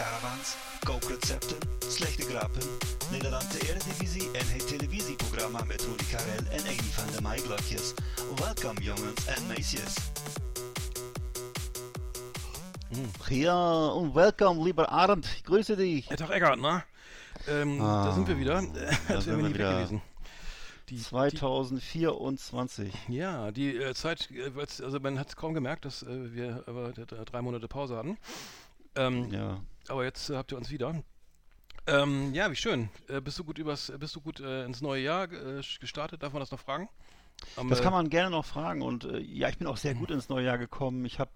caravans, kookrecepten, slechte grappen, Nederlandse eredivisie en het televisieprogramma met Rudy Karel en Amy van de Maaiglokjes. Welkom jongens en meisjes. Ja, und welcome, lieber Arndt. Ich grüße dich. Ja, Tag Eckart, ne? Ähm, Da sind wir wieder. Ah, Als wären wir nie weg wieder. gewesen. Die, 2024. die, ja, die äh, Zeit, äh, also man hat es kaum gemerkt, dass äh, wir aber drei Monate Pause hatten. Ähm, Ja. Aber jetzt äh, habt ihr uns wieder. Ähm, ja, wie schön. Äh, bist du gut übers, bist du gut äh, ins neue Jahr äh, gestartet? Darf man das noch fragen? Am, Das kann man gerne noch fragen. Und äh, ja, ich bin auch sehr gut ins neue Jahr gekommen. Ich habe,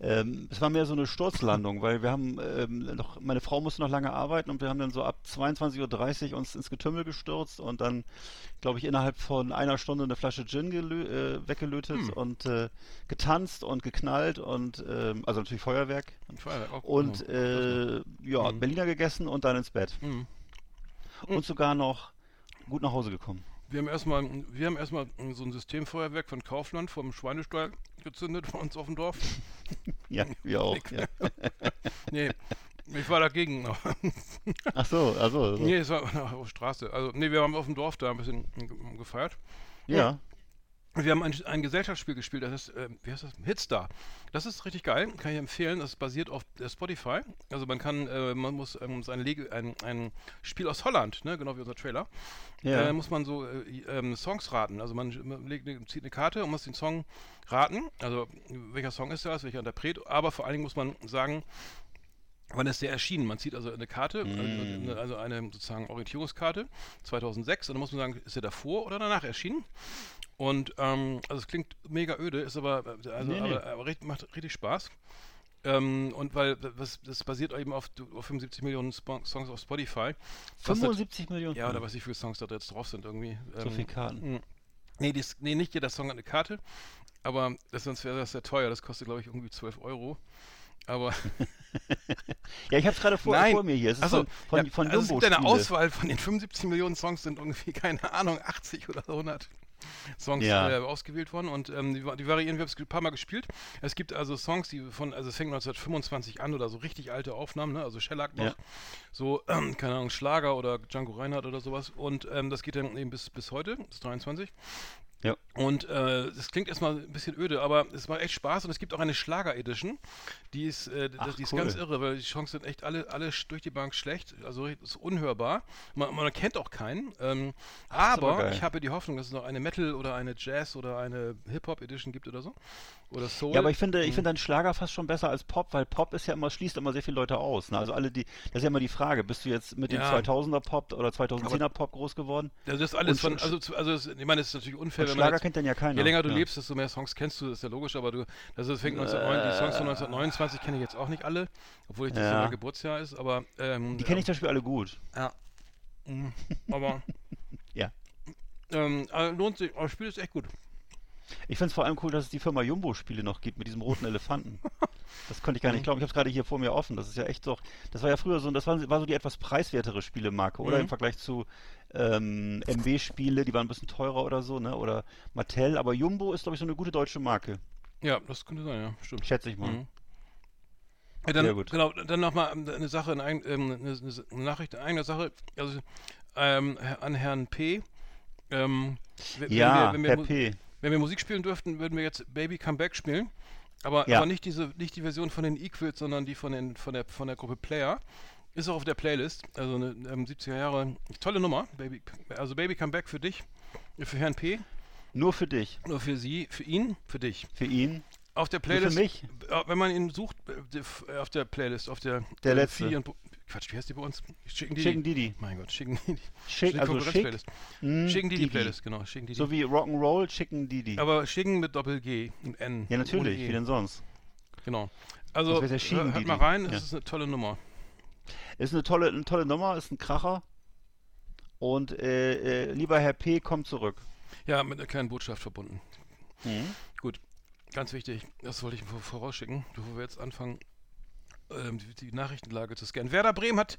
ähm, es war mehr so eine Sturzlandung, weil wir haben ähm, noch, meine Frau musste noch lange arbeiten und wir haben dann so ab 22.30 Uhr uns ins Getümmel gestürzt und dann, glaube ich, innerhalb von einer Stunde eine Flasche Gin äh, weggelötet Hm. und äh, getanzt und geknallt und, ähm, also natürlich Feuerwerk. ein Feuerwerk auch. Und oh, äh, ja, Mhm. Berliner gegessen und dann ins Bett. Mhm. Und sogar noch gut nach Hause gekommen. Wir haben erstmal, wir haben erstmal so ein Systemfeuerwerk von Kaufland vom Schweinestall gezündet bei uns auf dem Dorf. Ja, wir auch. Ja. Nee, ich war dagegen. Ach so, also. nee, es war auf Straße. Also, nee, wir haben auf dem Dorf da ein bisschen ge- gefeiert. ja. Wir haben ein, ein Gesellschaftsspiel gespielt, das ist, äh, wie heißt das? Hitstar. Das ist richtig geil, kann ich empfehlen. Das basiert auf äh, Spotify. Also man kann, äh, man muss ähm, sein Lege, ein, ein Spiel aus Holland, ne, genau wie unser Trailer, Ja. äh, muss man so äh, ähm, Songs raten. Also man, man legt, eine- zieht eine Karte und muss den Song raten. Also welcher Song ist das, welcher Interpret. Aber vor allen Dingen muss man sagen, Wann ist der erschienen? Man zieht also eine Karte, Mm. äh, also eine sozusagen Orientierungskarte 2006 und dann muss man sagen, ist er davor oder danach erschienen? Und ähm, also es klingt mega öde, ist aber äh, also Nee, nee. aber, aber richtig, macht richtig Spaß. Ähm, und weil das, das basiert eben auf, auf 75 Millionen Spo Songs auf Spotify. Was nat- 75 Millionen. Ja, oder weiß ich, wie viele Songs da jetzt drauf sind irgendwie. So Ähm, viele Karten. mh. Nee, dies, nee, nicht jeder Song hat eine Karte, aber das, sonst wäre das sehr teuer. Das kostet, glaube ich, irgendwie 12 Euro. Aber Ja, ich habe es gerade vor, vor mir hier. Es Achso, von, von, ja, von also es gibt eine. Auswahl von den 75 Millionen Songs sind irgendwie, keine Ahnung, 80 oder 100 Songs Ja. äh, ausgewählt worden und ähm, die, die variieren, wir haben es ein paar Mal gespielt. Es gibt also Songs, die von, also es fängt 1925 an oder so richtig alte Aufnahmen, ne? also Shellac noch, Ja. so, ähm, keine Ahnung, Schlager oder Django Reinhardt oder sowas und ähm, das geht dann eben bis, bis heute, bis 23. Ja. Und äh, das klingt erstmal ein bisschen öde, aber es macht echt Spaß und es gibt auch eine Schlager-Edition. Die ist, äh, Ach, die ist cool. ganz irre, weil die Chancen sind echt alle, alle durch die Bank schlecht. Also ist unhörbar. Man, man kennt auch keinen. Ähm, aber aber ich habe die Hoffnung, dass es noch eine Metal- oder eine Jazz- oder eine Hip-Hop-Edition gibt oder so. Oder Soul. Ja, aber ich finde, ich Mhm. finde einen Schlager fast schon besser als Pop, weil Pop ist ja immer, schließt immer sehr viele Leute aus. Ne? Also alle die, das ist ja immer die Frage, bist du jetzt mit dem Ja. 2000er Pop oder 2010er Pop groß geworden? Das ist alles von, also, also es, ich meine, es ist natürlich unfair, wenn Schlager jetzt, kennt dann ja keiner. Je länger du ja. lebst, desto mehr Songs kennst du, das ist ja logisch, aber du, also es fängt 1909, die Songs von 1929 kenne ich jetzt auch nicht alle, obwohl ich das Ja. mein Geburtsjahr ist, aber ähm, Die kenne ich zum Beispiel alle gut. Ja. Mhm. Aber Ja. ähm, also lohnt sich, aber das Spiel ist echt gut. Ich finde es vor allem cool, dass es die Firma Jumbo-Spiele noch gibt mit diesem roten Elefanten. Das konnte ich gar nicht glauben. Ich habe es gerade hier vor mir offen. Das ist ja echt so. Das war ja früher so, das war, war so die etwas preiswertere Spielemarke, oder? Mhm. Im Vergleich zu ähm, MW-Spiele, die waren ein bisschen teurer oder so, ne? Oder Mattel. Aber Jumbo ist, glaube ich, so eine gute deutsche Marke. Ja, das könnte sein, ja, stimmt. Schätze ich mal. Mhm. Ja, dann, Sehr gut. Genau, dann nochmal eine Sache, eine, eig- ähm, eine, eine Nachricht in eigener Sache, also ähm, an Herrn P. Ähm, wenn- wenn Ja, wir, wenn wir, Herr P. Wenn wir Musik spielen dürften, würden wir jetzt Baby Come Back spielen. Aber, Ja. aber nicht diese, nicht die Version von den Equals, sondern die von, den, von, der, von der Gruppe Player. Ist auch auf der Playlist. Also eine ähm, 70er Jahre. Tolle Nummer. Baby, also Baby Come Back für dich. Für Herrn P. Nur für dich. Nur für sie, für ihn, für dich. Für ihn. Auf der für Playlist, mich? äh, wenn man ihn sucht, äh, äh, auf der Playlist, auf der Der letzte. Und Quatsch, wie heißt die bei uns? Schicken die. Schicken Didi. Mein Gott, schicken die. Schick, die also schick, mm, Schicken die die Didi. Playlist, genau. Schicken die So wie Rock'n'Roll, Chicken Didi. Aber schicken mit Doppel G und N. ja, natürlich, E. wie denn sonst? Genau. Also, ja Schienen hört Didi. mal rein, es Ja. ist eine tolle Nummer. Ist eine tolle, eine tolle Nummer, ist ein Kracher. Und äh, äh, lieber Herr P. kommt zurück. Ja, mit einer kleinen Botschaft verbunden. Mhm. Gut, ganz wichtig, das wollte ich vor- vorausschicken, bevor wir jetzt anfangen, ähm, die, die Nachrichtenlage zu scannen. Werder Bremen hat,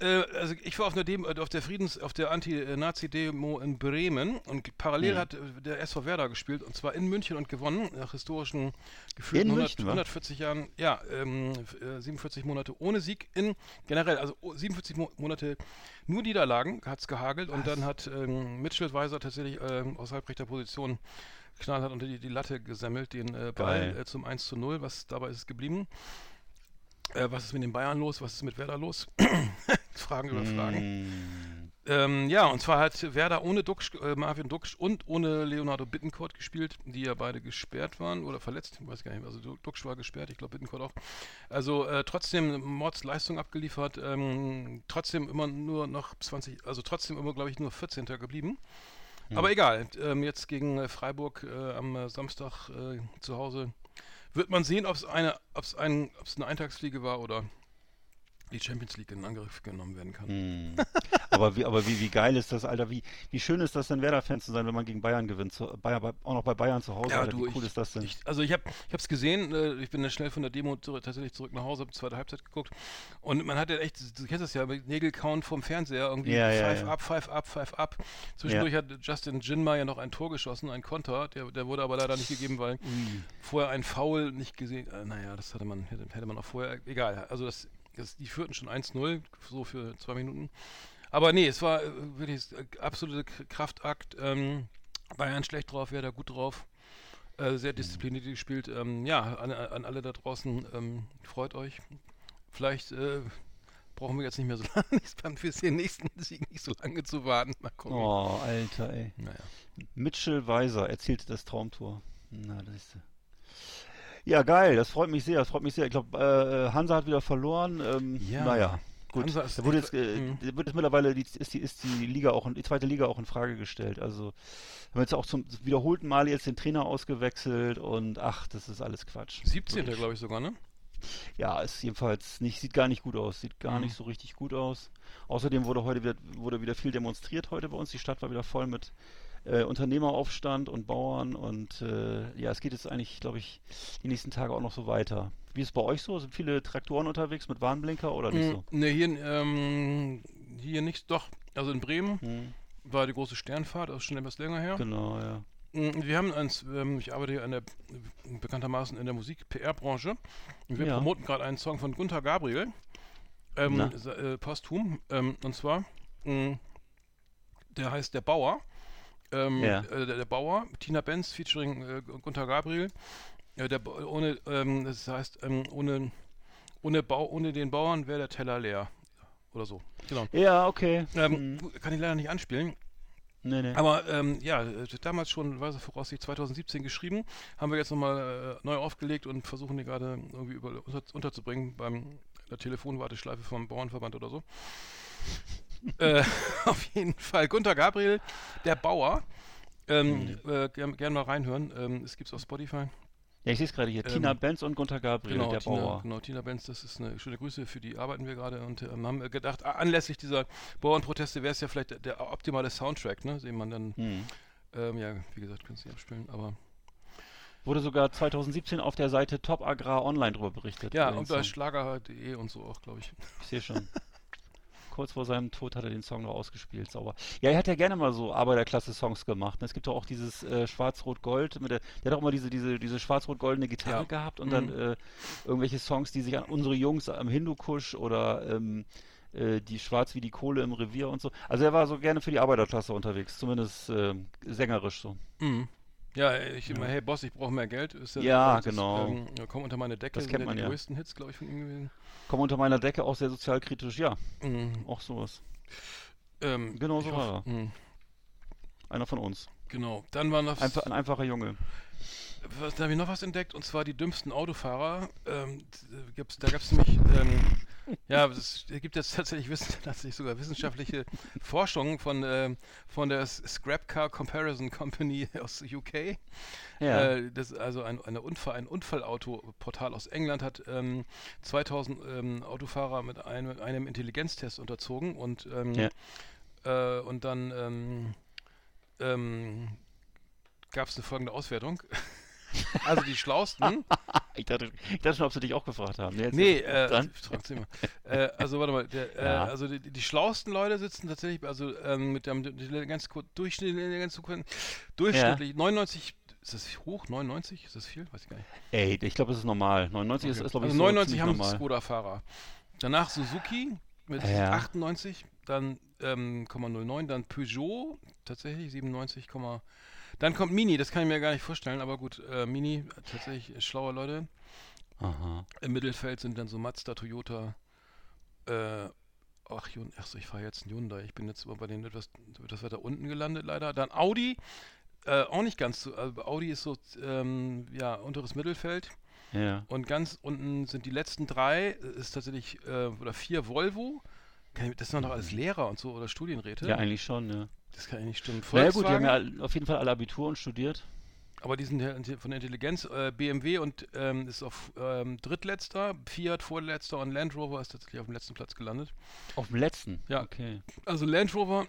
äh, also ich war auf einer Demo, äh, auf der Friedens, auf der Anti-Nazi-Demo in Bremen und parallel Mhm. hat äh, der SV Werder gespielt und zwar in München und gewonnen, nach historischen gefühlten In 100, München, wa? 140 Jahren, ja, ähm, f- äh, 47 Monate ohne Sieg in, generell, also o- 47 Mo Monate nur Niederlagen, hat es gehagelt und dann hat ähm, Mitchell Weiser tatsächlich ähm, aus halbrechter Position knallhart unter die, die Latte gesemmelt, den äh, Ball äh, zum 1 zu 0. Was dabei ist es geblieben? Äh, was ist mit den Bayern los? Was ist mit Werder los? Fragen über Fragen. Mm. Ähm, ja, und zwar hat Werder ohne Duxch, äh, Marvin Duxch und ohne Leonardo Bittencourt gespielt, die ja beide gesperrt waren oder verletzt. Ich weiß gar nicht. Also Du- Duxch war gesperrt, ich glaube Bittencourt auch. Also äh, trotzdem Mordsleistung abgeliefert. Ähm, trotzdem immer nur noch 20, also trotzdem immer, glaube ich, nur 14. geblieben. Aber egal, ähm, jetzt gegen äh, Freiburg äh, am äh, Samstag zu Hause wird man sehen, ob es eine, ob es ein, ob es eine Eintagsfliege war oder die Champions League in Angriff genommen werden kann. Hm. aber wie, aber wie, wie geil ist das, Alter? Wie, wie schön ist das denn, Werder-Fan zu sein, wenn man gegen Bayern gewinnt? Zu, Bayern, bei- auch noch bei Bayern zu Hause, Alter. Wie cool ich, ist das denn? Ich, also ich habe es gesehen, äh, ich bin dann schnell von der Demo zurück, tatsächlich zurück nach Hause, habe zweite Halbzeit geguckt und man hat ja echt, du kennst das ja, mit Nägelkauen vom Fernseher, irgendwie Ja, ja, five ja. up, five up, five up. Zwischendurch hat Justin Jinma ja noch ein Tor geschossen, ein Konter, der, der wurde aber leider nicht gegeben, weil vorher ein Foul nicht gesehen, äh, naja, das hatte man, hätte, hätte man auch vorher, egal, also das, das die führten schon 1-0, so für zwei Minuten. Aber nee, es war äh, wirklich äh, absolute K- Kraftakt. Ähm, Bayern schlecht drauf, Werder gut drauf. Äh, sehr diszipliniert gespielt. Ähm, ja, an, an alle da draußen, ähm, freut euch. Vielleicht äh, brauchen wir jetzt nicht mehr so lange, für den nächsten Sieg nicht so lange zu warten. Mal gucken. Oh, Alter, ey. Naja. Mitchell Weiser erzielte das Traumtor. Na, das ist. Ja, geil, das freut mich sehr, das freut mich sehr. Ich glaube, äh, Hansa hat wieder verloren. Ähm, Ja. Naja, gut. Hansa ist da wurde jetzt, äh, Mhm. wird jetzt mittlerweile die, ist, die, ist die Liga auch, die zweite Liga auch in Frage gestellt. Also haben jetzt auch zum wiederholten Mal jetzt den Trainer ausgewechselt und ach, das ist alles Quatsch. 17. glaube ich sogar, ne? Ja, ist jedenfalls nicht, sieht gar nicht gut aus, sieht gar Mhm. nicht so richtig gut aus. Außerdem wurde heute wieder, wurde wieder viel demonstriert heute bei uns. Die Stadt war wieder voll mit äh, Unternehmeraufstand und Bauern und äh, ja, es geht jetzt eigentlich, glaube ich, die nächsten Tage auch noch so weiter. Wie ist es bei euch so? Sind viele Traktoren unterwegs mit Warnblinker oder nicht so? Ne, hier, ähm, hier nicht, doch. Also in Bremen Hm, war die große Sternfahrt, das ist schon etwas länger her. genau, ja. Mm, Wir haben uns, ähm, ich arbeite ja in der, bekanntermaßen in der Musik-PR-Branche. Wir Ja. promoten gerade einen Song von Gunther Gabriel, ähm, äh, posthum. Ähm, und zwar, mh, der heißt Der Bauer. Ähm, Ja. äh, der, der Bauer, Tina Benz featuring äh, Gunther Gabriel. Äh, der, ohne, ähm, das heißt, ähm, ohne, ohne, Bau, ohne den Bauern wäre der Teller leer. Oder so. Genau. Ja, okay. Ähm, Hm, Kann ich leider nicht anspielen. nee, nee. Aber ähm, ja, damals schon, weiß ich, voraussichtlich 2017 geschrieben, haben wir jetzt nochmal äh, neu aufgelegt und versuchen die gerade irgendwie über, unter, unterzubringen beim der Telefonwarteschleife vom Bauernverband oder so. äh, auf jeden Fall. Gunter Gabriel, der Bauer. Ähm, äh, gern, gern mal reinhören. Ähm, es gibt's auf Spotify. ja, ich sehe es gerade hier. ähm, Tina Benz und Gunther Gabriel, Genau, der Tina, Bauer. genau, Tina Benz, das ist eine schöne Grüße, für die arbeiten wir gerade und ähm, haben gedacht, anlässlich dieser Bauernproteste wäre es ja vielleicht der, der optimale Soundtrack, ne, den man dann, Hm. ähm, ja, wie gesagt, können Sie abspielen, aber Wurde sogar 2017 auf der Seite Top Agrar Online drüber berichtet. ja, und bei. Schlager.de und so auch, glaube ich. Ich sehe schon. Kurz vor seinem Tod hat er den Song noch ausgespielt, sauber. Ja, er hat ja gerne mal so Arbeiterklasse-Songs gemacht. ne? Es gibt doch auch dieses äh, Schwarz-Rot-Gold, der, der hat auch immer diese, diese, diese schwarz-rot-goldene Gitarre Ja. gehabt und Mhm. dann äh, irgendwelche Songs, die sich an unsere Jungs am Hindukusch oder ähm, äh, die Schwarz wie die Kohle im Revier und so. Also er war so gerne für die Arbeiterklasse unterwegs, zumindest ähm, sängerisch so. Mhm. Ja, ich immer, hey Boss, ich brauche mehr Geld. Ist Ja, das ist, genau. ähm, ja, komm unter meine Decke. Das kennt ja man die ja. größten Hits, glaube ich, von ihm gewesen. Komm unter meiner Decke, auch sehr sozialkritisch, ja, Mhm. auch sowas. Ähm, Genau so war er. Mhm. Einer von uns. Genau. Dann war noch Einfach, ein einfacher Junge. Was, da habe ich noch was entdeckt und zwar die dümmsten Autofahrer. Ähm, gibt's, da gab es nämlich, ähm, ja, es gibt jetzt tatsächlich, tatsächlich sogar wissenschaftliche Forschung von, ähm, von der Scrap Car Comparison Company aus UK. Ja. Äh, das also ein, eine Unfall, ein Unfallautoportal aus England hat ähm, 2000 ähm, Autofahrer mit einem, einem Intelligenztest unterzogen und ähm, Ja. äh, und dann ähm, ähm, gab es eine folgende Auswertung. also die Schlausten. Ich dachte, ich dachte schon, ob sie dich auch gefragt haben. nee, ist- äh, immer. äh, also warte mal, der, äh, Ja. also die, die schlauesten Leute sitzen tatsächlich, also ähm, mit dem ganz kurz durchschnittlich, durchschnittlich 99, ist das hoch? 99? Ist das viel? Weiß ich gar nicht. Ey, ich glaube, das ist normal. 99 ist, Okay. ist glaube ich, also so 99 ziemlich haben. Skoda-Fahrer. Danach Suzuki mit Ja. 98, dann ähm, 0,09, dann Peugeot tatsächlich 97, dann kommt Mini, das kann ich mir gar nicht vorstellen, aber gut, äh, Mini tatsächlich schlaue Leute. Aha. Im Mittelfeld sind dann so Mazda, Toyota, äh, ach, ach so, ich fahre jetzt einen Hyundai, ich bin jetzt bei den etwas, etwas weiter unten gelandet leider. Dann Audi, äh, auch nicht ganz so, also Audi ist so, ähm, ja, unteres Mittelfeld. Ja. Und ganz unten sind die letzten drei, äh, ist tatsächlich, äh, oder vier Volvo. Kann das sind doch alles Lehrer und so oder Studienräte. ja, eigentlich schon, ja. das kann ja nicht stimmen. Na ja, gut, die haben ja auf jeden Fall alle Abitur und studiert. aber die sind von der Intelligenz. Äh, BMW und ähm, ist auf ähm, drittletzter, Fiat vorletzter und Land Rover ist tatsächlich auf dem letzten Platz gelandet. Auf dem letzten. Ja. Okay. Also Land Rover,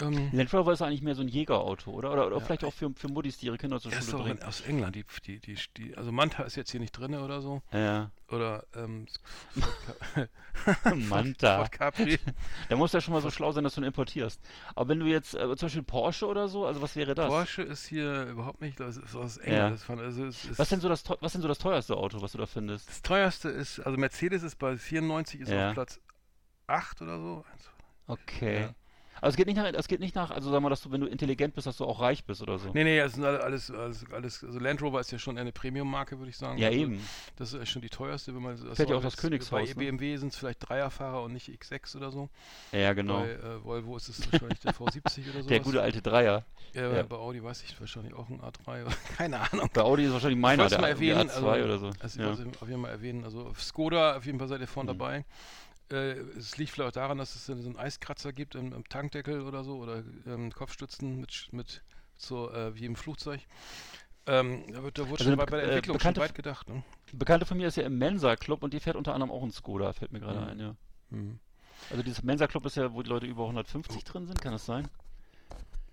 ähm, Land Rover ist eigentlich mehr so ein Jägerauto, oder? Oder, oder Ja. vielleicht auch für, für Muddis, die ihre Kinder zur ist Schule bringen. aus England. Die, die, die, die, also Manta ist jetzt hier nicht drin oder so. Ja. Oder ähm, Manta. Ford Capri. Da musst du ja schon mal so schlau sein, dass du ihn importierst. Aber wenn du jetzt äh, zum Beispiel Porsche oder so, also was wäre das? Porsche ist hier überhaupt nicht, das ist aus Ja. England. Fand, also es ist, Was denn so das was denn so das teuerste Auto, was du da findest? Das teuerste ist, also Mercedes ist bei 94, ist Ja. auf Platz 8 oder so. Okay. Ja. Also es geht nicht nach, es geht nicht nach, also sag mal, dass du, wenn du intelligent bist, dass du auch reich bist oder so. Nee, nee, es sind alle- alles, alles, alles, also Land Rover ist ja schon eine Premium-Marke, würde ich sagen. Ja, also, eben. Das ist schon die teuerste, wenn man das Fährt ja auch das Königshaus, Bei ne? BMW sind es vielleicht Dreierfahrer und nicht X6 oder so. Ja, genau. Bei äh, Volvo ist es wahrscheinlich der V70 oder so. Der gute alte Dreier. Ja, ja. bei Audi weiß ich wahrscheinlich auch ein A3 oder keine Ahnung. Bei Audi ist wahrscheinlich Ich meiner, der mal erwähnen, A2 also, oder so. Also ja. ich auf jeden Fall erwähnen, also Skoda, auf jeden Fall seid ihr Mhm. vorne dabei. Äh, es liegt vielleicht auch daran, dass es so einen Eiskratzer gibt im, im Tankdeckel oder so oder ähm, Kopfstützen mit, mit so äh, wie im Flugzeug. Ähm, da, wird, da wurde Also schon bei, bei der äh, Entwicklung schon weit gedacht. Ne? Bekannte von mir ist ja im Mensa-Club und die fährt unter anderem auch einen Skoda, fällt mir gerade Mhm. ein, ja. Mhm. Also dieses Mensa-Club ist ja, wo die Leute über 150 drin sind, kann das sein?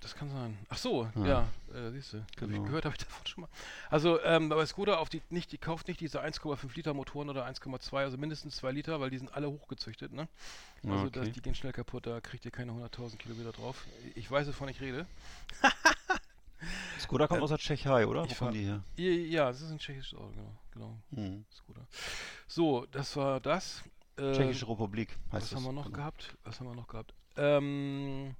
Das kann sein. Ach so, Ja. ja, äh, siehst du. Genau. Gehört habe ich davon schon mal. Also, ähm, aber Skoda auf die, nicht, die kauft nicht diese 1,5 Liter Motoren oder 1,2, also mindestens 2 Liter, weil die sind alle hochgezüchtet, ne? Also okay. das, die gehen schnell kaputt, da kriegt ihr keine 100.000 Kilometer drauf. Ich weiß, wovon ich rede. Skoda kommt aus der Tschechei, oder? Wo Äh, ich kommen fahr- die her? Ja, das ist ein tschechisches Auto, genau. genau. Mhm. Skoda. So, das war das. Äh, Tschechische Republik heißt was das. haben wir noch Genau. gehabt? Was haben wir noch gehabt? Ähm,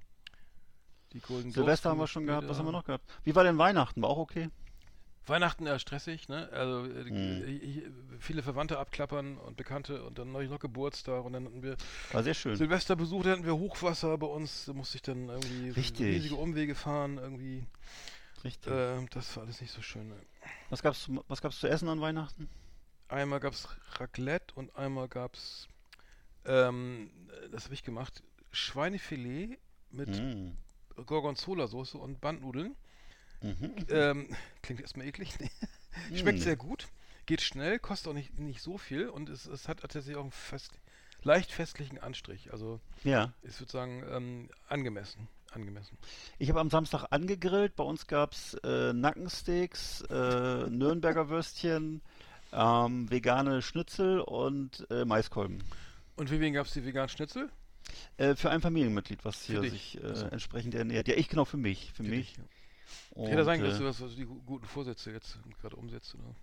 die Golden Silvester haben wir schon gehabt. Was haben wir noch gehabt? Wie war denn Weihnachten? War auch okay? Weihnachten ja stressig, ne? Also äh, Mhm. ich, ich, viele Verwandte abklappern und Bekannte und dann neulich noch Geburtstag und dann hatten wir War sehr schön. Silvesterbesuch, da hatten wir Hochwasser bei uns, da musste ich dann irgendwie Richtig. riesige Umwege fahren, irgendwie. Richtig. Äh, das war alles nicht so schön. Ne? was gab's zu, was gab's zu essen an Weihnachten? Einmal gab es Raclette und einmal gab es, ähm, das habe ich gemacht, Schweinefilet mit Mhm. Gorgonzola-Soße und Bandnudeln. Mhm. Ähm, klingt erstmal eklig. Nee. Schmeckt Mhm. sehr gut, geht schnell, kostet auch nicht, nicht so viel und es, es hat tatsächlich auch einen fest, leicht festlichen Anstrich. Also Ja. ich würde sagen, ähm, angemessen. Angemessen. Ich habe am Samstag angegrillt. Bei uns gab's äh, Nackensteaks, äh, Nürnberger Würstchen, ähm, vegane Schnitzel und äh, Maiskolben. Und für wen gab es die veganen Schnitzel? Äh, für ein Familienmitglied, was hier sich äh, Achso. entsprechend ernährt. Ja, ich genau für mich. Für, mich. dich. Und, Hätte sein, äh, dass du die gu- guten Vorsätze jetzt gerade umsetzt. Oder?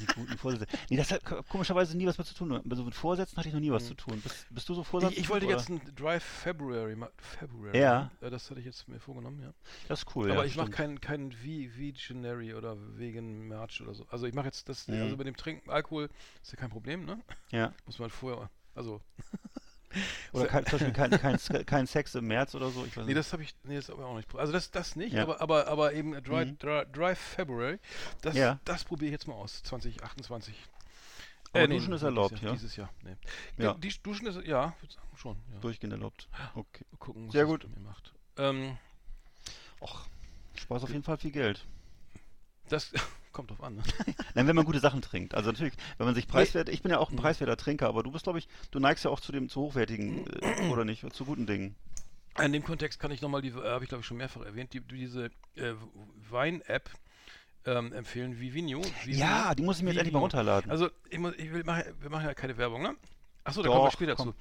Die guten Vorsätze. Nee, das hat ko- komischerweise nie was mit zu tun. Also mit Vorsätzen hatte ich noch nie was zu tun. Bist, bist du so Vorsatz? Mhm. Ich, ich wollte jetzt ein Drive February, ma- February. Ja. Äh, Das hatte ich jetzt mir vorgenommen, ja. Das ist cool. Aber ja, ich mache keinen kein Ve- Veganary oder Vegan March oder so. Also ich mache jetzt das, Mhm. also mit dem Trinken, Alkohol ist ja kein Problem, ne? Ja. Muss man vorher, also Oder kein, zum Beispiel kein, kein, kein Sex im März oder so. Ich weiß Nee, nicht. das habe ich, nee, das habe ich auch nicht. Also das, das nicht, Ja. aber, aber, aber eben Dry, Mhm. Dry, Dry February, das, Ja. das probiere ich jetzt mal aus, 2028. Aber nee, Duschen ist dieses erlaubt, Jahr, ja? Dieses Jahr, nee. Ja. Die Duschen ist, ja, schon. Ja. Durchgehend erlaubt. Okay. Gucken, was Sehr gut. mir macht. Ähm, Och, Spaß auf jeden Fall viel Geld. das kommt drauf an, ne? Nein, wenn man gute Sachen trinkt. Also natürlich, wenn man sich preiswert, ich bin ja auch ein preiswerter Trinker, aber du bist, glaube ich, du neigst ja auch zu dem zu hochwertigen äh, oder nicht, zu guten Dingen. In dem Kontext kann ich nochmal, die äh, habe ich glaube ich schon mehrfach erwähnt, die, diese äh, Wein-App ähm, empfehlen, Vivino. Vivino. Ja, die muss ich mir jetzt endlich mal runterladen. Also, ich muss, ich will, mach, wir machen ja keine Werbung, ne? Achso, da Doch, kommen wir später komm. zu.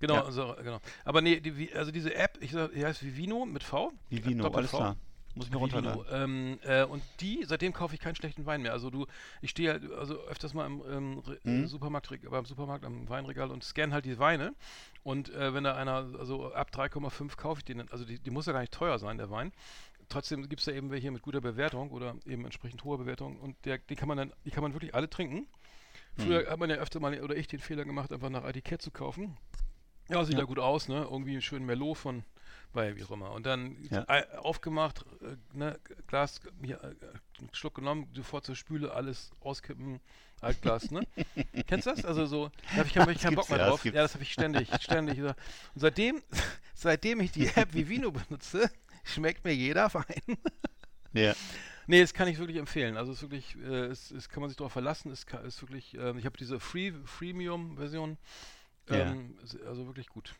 Genau, Ja. also, genau. Aber nee, die, also diese App, ich sag, die heißt Vivino mit V. Vivino, Doppel alles V. klar. Muss ich mir runterladen. Ähm, äh, und die, seitdem kaufe ich keinen schlechten Wein mehr. Also du, ich stehe halt also öfters mal im, ähm, Mhm. Supermarkt, beim Supermarkt am Weinregal und scanne halt die Weine. Und äh, wenn da einer, also ab 3,5 kaufe ich den, also die, die muss ja gar nicht teuer sein, der Wein. Trotzdem gibt es da eben welche mit guter Bewertung oder eben entsprechend hoher Bewertung und der, die kann man dann, die kann man wirklich alle trinken. Früher Mhm. hat man ja öfter mal, oder ich den Fehler gemacht, einfach nach Etikett zu kaufen. Ja, sieht Ja. ja gut aus, ne? Irgendwie einen schönen Merlot von, bei wie auch immer. Und dann Ja. aufgemacht, äh, ne, Glas, hier, äh, einen Schluck genommen, sofort zur Spüle, alles auskippen, Altglas, ne? Kennst du das? Also so, da habe ich, hab ich keinen Bock mehr ja, das drauf. Ja, gibt's. das habe ich ständig, ständig. Und seitdem, seitdem ich die App Vivino benutze, schmeckt mir jeder Wein. Ja. Nee, das kann ich wirklich empfehlen. Also es ist wirklich, äh, es, es kann man sich darauf verlassen. Es kann, ist wirklich, ähm, ich habe diese Free Freemium-Version. Ja. Ähm, ist also wirklich gut.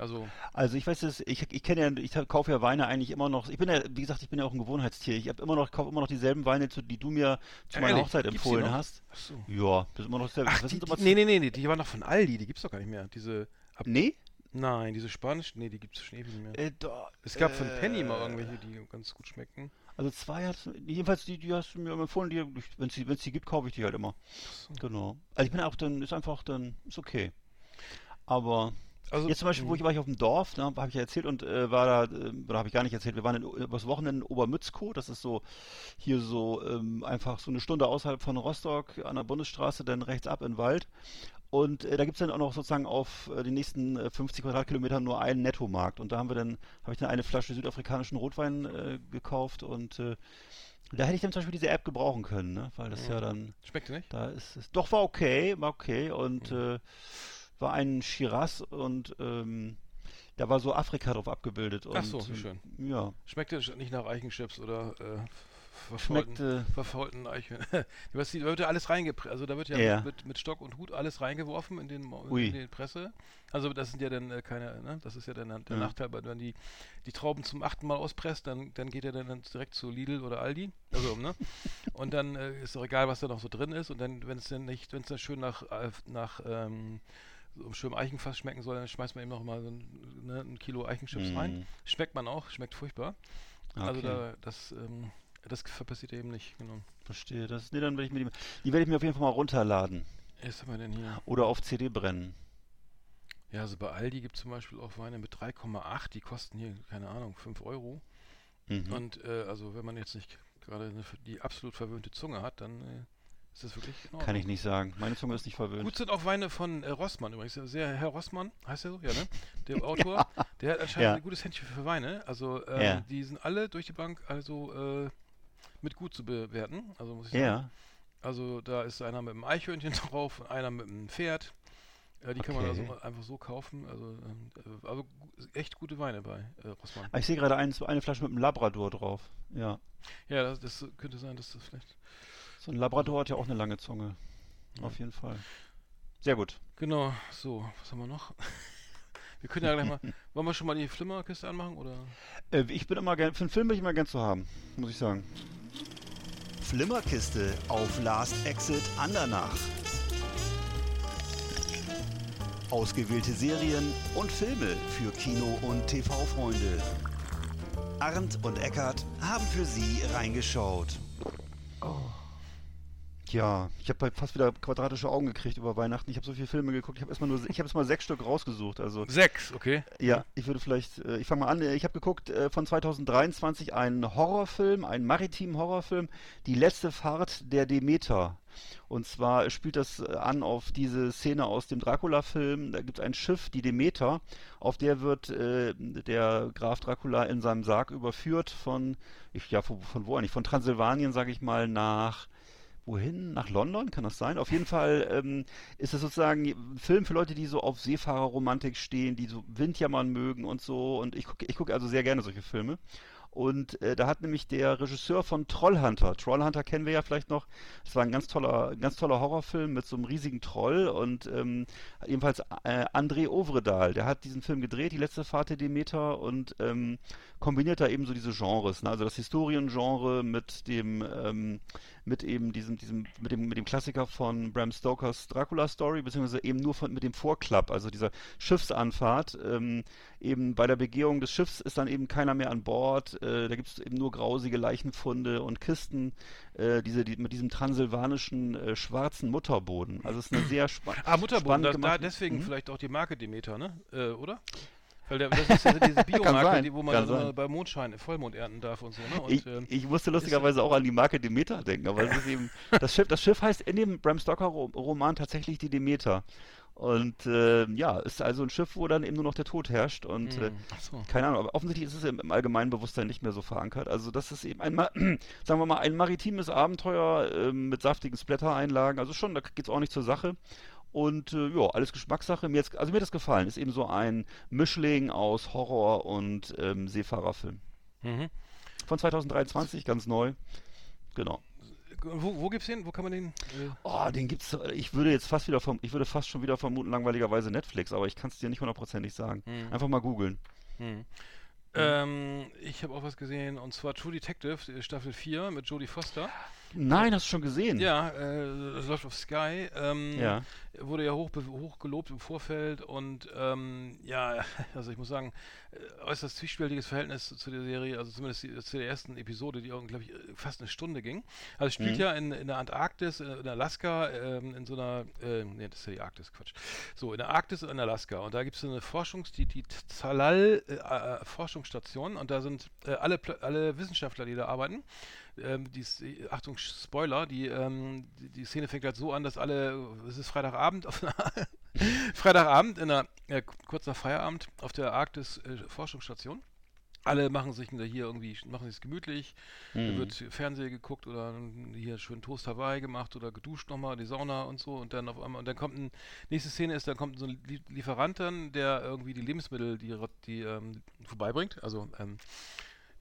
Also Also ich weiß es, ich, ich kenne ja, ich kaufe ja Weine eigentlich immer noch. Ich bin ja, wie gesagt, ich bin ja auch ein Gewohnheitstier. Ich habe immer noch, kaufe immer noch dieselben Weine, zu, die du mir zu meiner Ehrlich? Hochzeit Gibt's die empfohlen noch? hast. Achso. Ja, das ist immer noch dasselbe. Ach, Was die, sind die, immer- nee, nee, nee, nee, die waren doch von Aldi, die gibt's doch gar nicht mehr. Diese, ab, Nee? nein, diese spanischen, nee, die gibt's schon ewig nicht mehr. Äh, da, es gab von äh, Penny mal irgendwelche, die ganz gut schmeckten. Also zwei hast du, jedenfalls die, die hast du mir empfohlen, die, wenn es die, wenn's die gibt, kaufe ich die halt immer. Genau. Also ich bin auch dann, ist einfach dann, ist okay. Aber Also, jetzt zum Beispiel, wo ich war ich auf dem Dorf, da habe ich ja erzählt und äh, war da, äh, oder habe ich gar nicht erzählt, wir waren in, übers Wochenende in Obermützkow, das ist so, hier so, ähm, einfach so eine Stunde außerhalb von Rostock an der Bundesstraße, dann rechts ab in den Wald. Und äh, da gibt es dann auch noch sozusagen auf äh, die nächsten äh, 50 Quadratkilometern nur einen Nettomarkt. Und da haben wir dann, habe ich dann eine Flasche südafrikanischen Rotwein äh, gekauft und äh, da hätte ich dann zum Beispiel diese App gebrauchen können, ne? Weil das ja dann, schmeckte nicht? da ist es. Doch, war okay, war okay. Und äh, war ein Shiraz und ähm, da war so Afrika drauf abgebildet. Ach so, wie schön. Ja. Schmeckte nicht nach Eichenchips oder äh, verfaulten, Schmeckte. verfaulten Eichen. Da wird ja alles reingepresst, also da wird ja, Ja. Mit, mit Stock und Hut alles reingeworfen in den, in die Presse. Also das sind ja dann äh, keine, ne? das ist ja dann der Ja. Nachteil, weil wenn die, die Trauben zum achten Mal auspresst, dann, dann geht er dann, dann direkt zu Lidl oder Aldi. Also, ne? Und dann äh, ist doch egal, was da noch so drin ist. Und dann, wenn es dann nicht, wenn es dann schön nach, äh, nach ähm, so schönen Eichenfass schmecken soll, dann schmeißt man eben noch mal so ein, ne, ein Kilo Eichenchips Mhm. rein. Schmeckt man auch, schmeckt furchtbar. Also Okay. da, das, ähm, das passiert eben nicht, genau. Verstehe. Das, nee, dann werde ich mir die, die werde ich mir auf jeden Fall mal runterladen. Was haben wir denn hier? Oder auf CD brennen. Ja, also bei Aldi gibt es zum Beispiel auch Weine mit 3,8, die kosten hier, keine Ahnung, 5 Euro. Mhm. Und äh, also wenn man jetzt nicht gerade die absolut verwöhnte Zunge hat, dann äh, ist das wirklich in Kann ich nicht sagen. Meine Zunge ist nicht verwöhnt. Gut sind auch Weine von äh, Rossmann übrigens. Sehr, Herr Rossmann, heißt er so? Ja, ne? Der Autor, der hat anscheinend Ja. ein gutes Händchen für Weine. Also ähm, Ja. die sind alle durch die Bank also äh, mit gut zu bewerten. Also muss ich sagen. Ja. Also da ist einer mit einem Eichhörnchen drauf, einer mit einem Pferd. Ja, die kann man also Okay. mal einfach so kaufen. Also, ähm, äh, also echt gute Weine bei äh, Rossmann. Ah, Ich sehe gerade ein, eine Flasche mit einem Labrador drauf. Ja. Ja, das, das könnte sein, dass das vielleicht. So ein Labrador hat ja auch eine lange Zunge. Auf jeden Fall. Sehr gut. Genau, so, was haben wir noch? Wir können ja gleich mal. Wollen wir schon mal die Flimmerkiste anmachen? Oder? Äh, ich bin immer gern, für einen Film bin ich immer gern zu haben, muss ich sagen. Flimmerkiste auf Last Exit Andernach. Ausgewählte Serien und Filme für Kino- und TV-Freunde. Arndt und Eckart haben für Sie reingeschaut. Ja, ich habe fast wieder quadratische Augen gekriegt über Weihnachten. Ich habe so viele Filme geguckt. Ich habe erstmal nur, ich habe mal sechs Stück rausgesucht. Also Sechs, okay. ja, ich würde vielleicht, äh, ich fange mal an. Ich habe geguckt äh, von 2023 einen Horrorfilm, einen maritimen Horrorfilm, Die letzte Fahrt der Demeter. Und zwar spielt das äh, an auf diese Szene aus dem Dracula-Film. Da gibt es ein Schiff, die Demeter, auf der wird äh, der Graf Dracula in seinem Sarg überführt von, ich, ja, von, von wo eigentlich? Von Transsilvanien, sage ich mal, nach wohin? Nach London? Kann das sein? Auf jeden Fall ähm, ist es sozusagen ein Film für Leute, die so auf Seefahrerromantik stehen, die so Windjammern mögen und so. Und ich gucke ich guck also sehr gerne solche Filme. Und äh, da hat nämlich der Regisseur von Trollhunter, Trollhunter kennen wir ja vielleicht noch, das war ein ganz toller, ganz toller Horrorfilm mit so einem riesigen Troll und ähm, ebenfalls äh, André Ovredal, der hat diesen Film gedreht, die letzte Fahrt der Demeter und ähm, kombiniert da eben so diese Genres, ne? also das Historiengenre mit dem ähm, mit eben diesem diesem mit dem mit dem Klassiker von Bram Stokers Dracula Story beziehungsweise eben nur von mit dem Vorklapp, also dieser Schiffsanfahrt. Ähm, eben bei der Begehung des Schiffs ist dann eben keiner mehr an Bord. Äh, da gibt es eben nur grausige Leichenfunde und Kisten, äh, diese die, mit diesem transsilvanischen äh, schwarzen Mutterboden. Also es ist eine sehr spa Ah, Mutterboden, da, da deswegen mhm. vielleicht auch die Marke Demeter, ne? Äh, oder? Weil der, das ist ja diese Biomarke, die, wo man dann bei Mondschein Vollmond ernten darf und so. Ne? Und, ich, ähm, ich, musste lustigerweise auch an die Marke Demeter denken, aber es ist eben, das Schiff, das Schiff heißt in dem Bram Stoker Roman tatsächlich die Demeter. Und äh, ja, ist also ein Schiff, wo dann eben nur noch der Tod herrscht. Und äh, so. keine Ahnung, aber offensichtlich ist es im allgemeinen Bewusstsein nicht mehr so verankert. Also das ist eben ein, sagen wir mal, ein maritimes Abenteuer äh, mit saftigen Splatter-Einlagen. Also schon, da geht es auch nicht zur Sache. Und äh, ja, alles Geschmackssache. Mir jetzt, also mir hat das gefallen. Ist eben so ein Mischling aus Horror und ähm, Seefahrerfilm. Mhm. Von 2023, ganz neu. Genau. Wo, wo gibt's den? Wo kann man den? Äh oh, den gibt's. Ich würde jetzt fast wieder vom, ich würde fast schon wieder vermuten, langweiligerweise Netflix, aber ich kann es dir nicht hundertprozentig sagen. Mhm. Einfach mal googeln. Mhm. Ähm, ich habe auch was gesehen und zwar True Detective, Staffel 4 mit Jodie Foster. Nein, hast du schon gesehen? Ja, äh, läuft auf Sky. Ähm, ja. Wurde ja hoch, hoch gelobt im Vorfeld und ähm, ja, also ich muss sagen, äh, äußerst zwiespältiges Verhältnis zu der Serie, also zumindest die, zu der ersten Episode, die, glaube ich, fast eine Stunde ging. Also es spielt mhm. ja in, in der Antarktis, in, in Alaska, ähm, in so einer, äh, nee, das ist ja die Arktis, Quatsch. So, in der Arktis und in Alaska und da gibt es eine Forschungs-, die, die Zalal äh, äh, Forschungsstation und da sind äh, alle, alle Wissenschaftler, die da arbeiten, ähm, die, Achtung, Spoiler, die, ähm, die, die, Szene fängt halt so an, dass alle, es ist Freitagabend, auf Freitagabend, in der, äh, kurz nach Feierabend, auf der Arktis äh. Alle machen sich hier irgendwie, machen sich gemütlich, mhm. da wird Fernsehen geguckt oder hier schön Toast Hawaii gemacht oder geduscht nochmal, die Sauna und so und dann auf einmal, und dann kommt ein, nächste Szene ist, dann kommt so ein Lieferant dann, der irgendwie die Lebensmittel, die, die ähm, vorbeibringt, also ähm,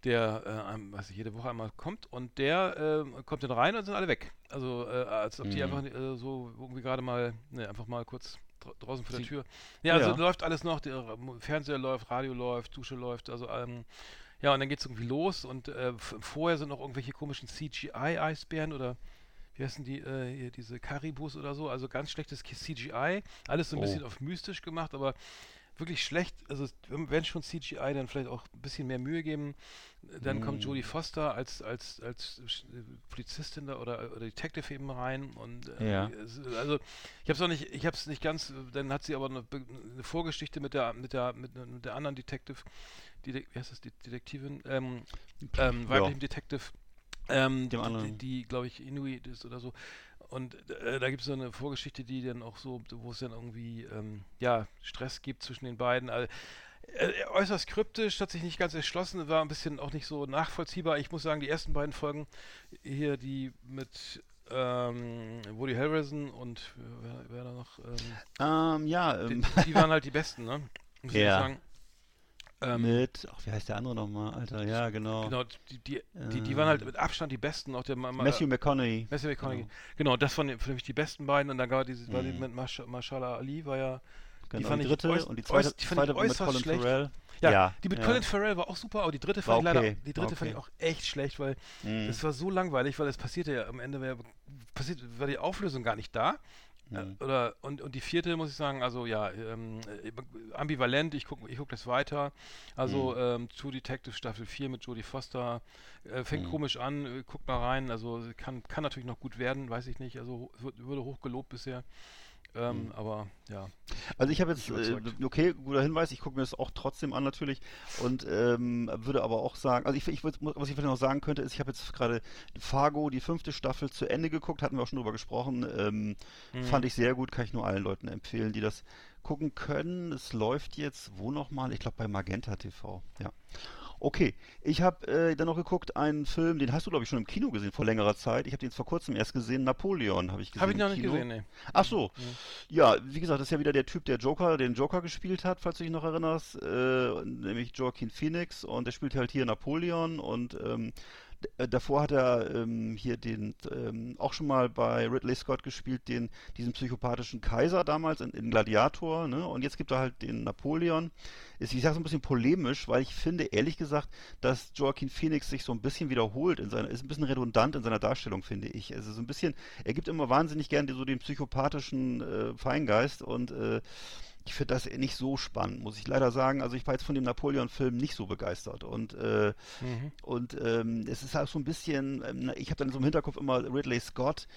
der äh, was jede Woche einmal kommt und der äh, kommt dann rein und sind alle weg. Also äh, als ob mhm. die einfach äh, so irgendwie gerade mal, ne, einfach mal kurz draußen vor der Tür. Ja, also ja. läuft alles noch, der Fernseher läuft, Radio läuft, Dusche läuft, also ähm, ja, und dann geht es irgendwie los und äh, vorher sind noch irgendwelche komischen CGI-Eisbären oder wie heißen die, äh, diese Karibus oder so, also ganz schlechtes CGI, alles so ein oh. bisschen auf mystisch gemacht, aber wirklich schlecht. Also wenn schon CGI, dann vielleicht auch ein bisschen mehr Mühe geben. Dann mm. kommt Jodie Foster als als als Polizistin da oder, oder Detective eben rein und äh, ja. also ich habe es auch nicht, ich habe es nicht ganz. Dann hat sie aber eine, eine, Vorgeschichte mit der mit der mit, mit der anderen Detective, die, wie heißt das, die Detektivin, ähm, ähm, weiblichen ja. Detective. Ähm, die, die, die glaube ich, Inuit ist oder so. Und äh, da gibt es so eine Vorgeschichte, die dann auch so, wo es dann irgendwie ähm, ja, Stress gibt zwischen den beiden. Also, äh, äußerst kryptisch, hat sich nicht ganz erschlossen, war ein bisschen auch nicht so nachvollziehbar. Ich muss sagen, die ersten beiden Folgen hier, die mit ähm, Woody Harrelson und äh, wer, wer da noch? Ähm, um, ja, die, ähm. die, waren halt die besten, ne? Muss ja. ich sagen. Ähm, mit, ach, wie heißt der andere nochmal, Alter? Ja, genau. Genau, die, die, die, die, waren halt mit Abstand die besten. Auch der, Matthew McConaughey. Matthew McConaughey. Genau. genau, das waren für mich die besten beiden. Und dann war, diese, war die mhm. mit Mash Mashallah Ali, war ja. Genau, die, fand die dritte ich, und die zweite, die zweite mit Colin schlecht. Farrell. Ja, ja, die mit ja. Colin Farrell war auch super, aber die dritte fand okay. ich leider, die dritte okay. fand ich auch echt schlecht, weil mhm. das war so langweilig, weil es passierte ja am Ende, war, passiert, war die Auflösung gar nicht da. Mhm. Oder und, und die vierte muss ich sagen, also ja, ähm, äh, ambivalent, ich gucke ich guck das weiter. Also mhm. ähm, True Detective Staffel 4 mit Jodie Foster äh, fängt mhm. komisch an, äh, guckt mal rein, also kann, kann natürlich noch gut werden, weiß ich nicht, also wird, wurde hoch gelobt bisher. Ähm, Aber ja. Also ich habe jetzt, äh, okay, guter Hinweis, ich gucke mir das auch trotzdem an natürlich und ähm, würde aber auch sagen, also ich, ich würd, was ich vielleicht noch sagen könnte, ist, ich habe jetzt gerade Fargo, die fünfte Staffel zu Ende geguckt, hatten wir auch schon drüber gesprochen, ähm, Mhm. fand ich sehr gut, kann ich nur allen Leuten empfehlen, die das gucken können. Es läuft jetzt, wo nochmal? Ich glaube bei Magenta TV, ja. Okay, ich habe äh, dann noch geguckt, einen Film, den hast du glaube ich schon im Kino gesehen vor längerer Zeit. Ich habe den jetzt vor kurzem erst gesehen, Napoleon habe ich gesehen. Habe ich noch nicht Kino. gesehen, nee. Ach so. Ja, wie gesagt, das ist ja wieder der Typ, der Joker, den Joker gespielt hat, falls du dich noch erinnerst, äh, nämlich Joaquin Phoenix und der spielt halt hier Napoleon und ähm, äh, davor hat er ähm, hier den ähm, auch schon mal bei Ridley Scott gespielt, den diesen psychopathischen Kaiser damals in, in Gladiator, ne? Und jetzt gibt er halt den Napoleon. Ist, ich sage so ein bisschen polemisch, weil ich finde ehrlich gesagt, dass Joaquin Phoenix sich so ein bisschen wiederholt in seiner, ist ein bisschen redundant in seiner Darstellung, finde ich. Also so ein bisschen, er gibt immer wahnsinnig gern so den psychopathischen äh, Feingeist und äh, ich finde das nicht so spannend, muss ich leider sagen. Also ich war jetzt von dem Napoleon-Film nicht so begeistert. Und äh, und ähm, es ist auch so ein bisschen, ähm, ich habe dann so im Hinterkopf immer Ridley Scott,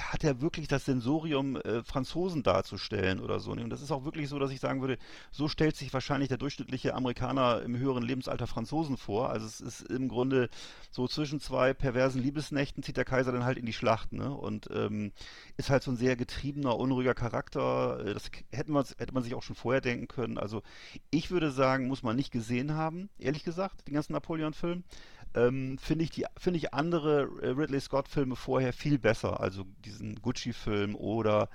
hat er wirklich das Sensorium, äh, Franzosen darzustellen oder so. ne? Und das ist auch wirklich so, dass ich sagen würde, so stellt sich wahrscheinlich der durchschnittliche Amerikaner im höheren Lebensalter Franzosen vor. Also es ist im Grunde so zwischen zwei perversen Liebesnächten zieht der Kaiser dann halt in die Schlacht, ne? Und ähm, ist halt so ein sehr getriebener, unruhiger Charakter. Äh, Das hätte man, hätte man sich auch schon vorher denken können. Also ich würde sagen, muss man nicht gesehen haben, ehrlich gesagt, den ganzen Napoleon-Film. Ähm, finde ich die finde ich andere äh, Ridley Scott Filme vorher viel besser. Also diesen Gucci Film oder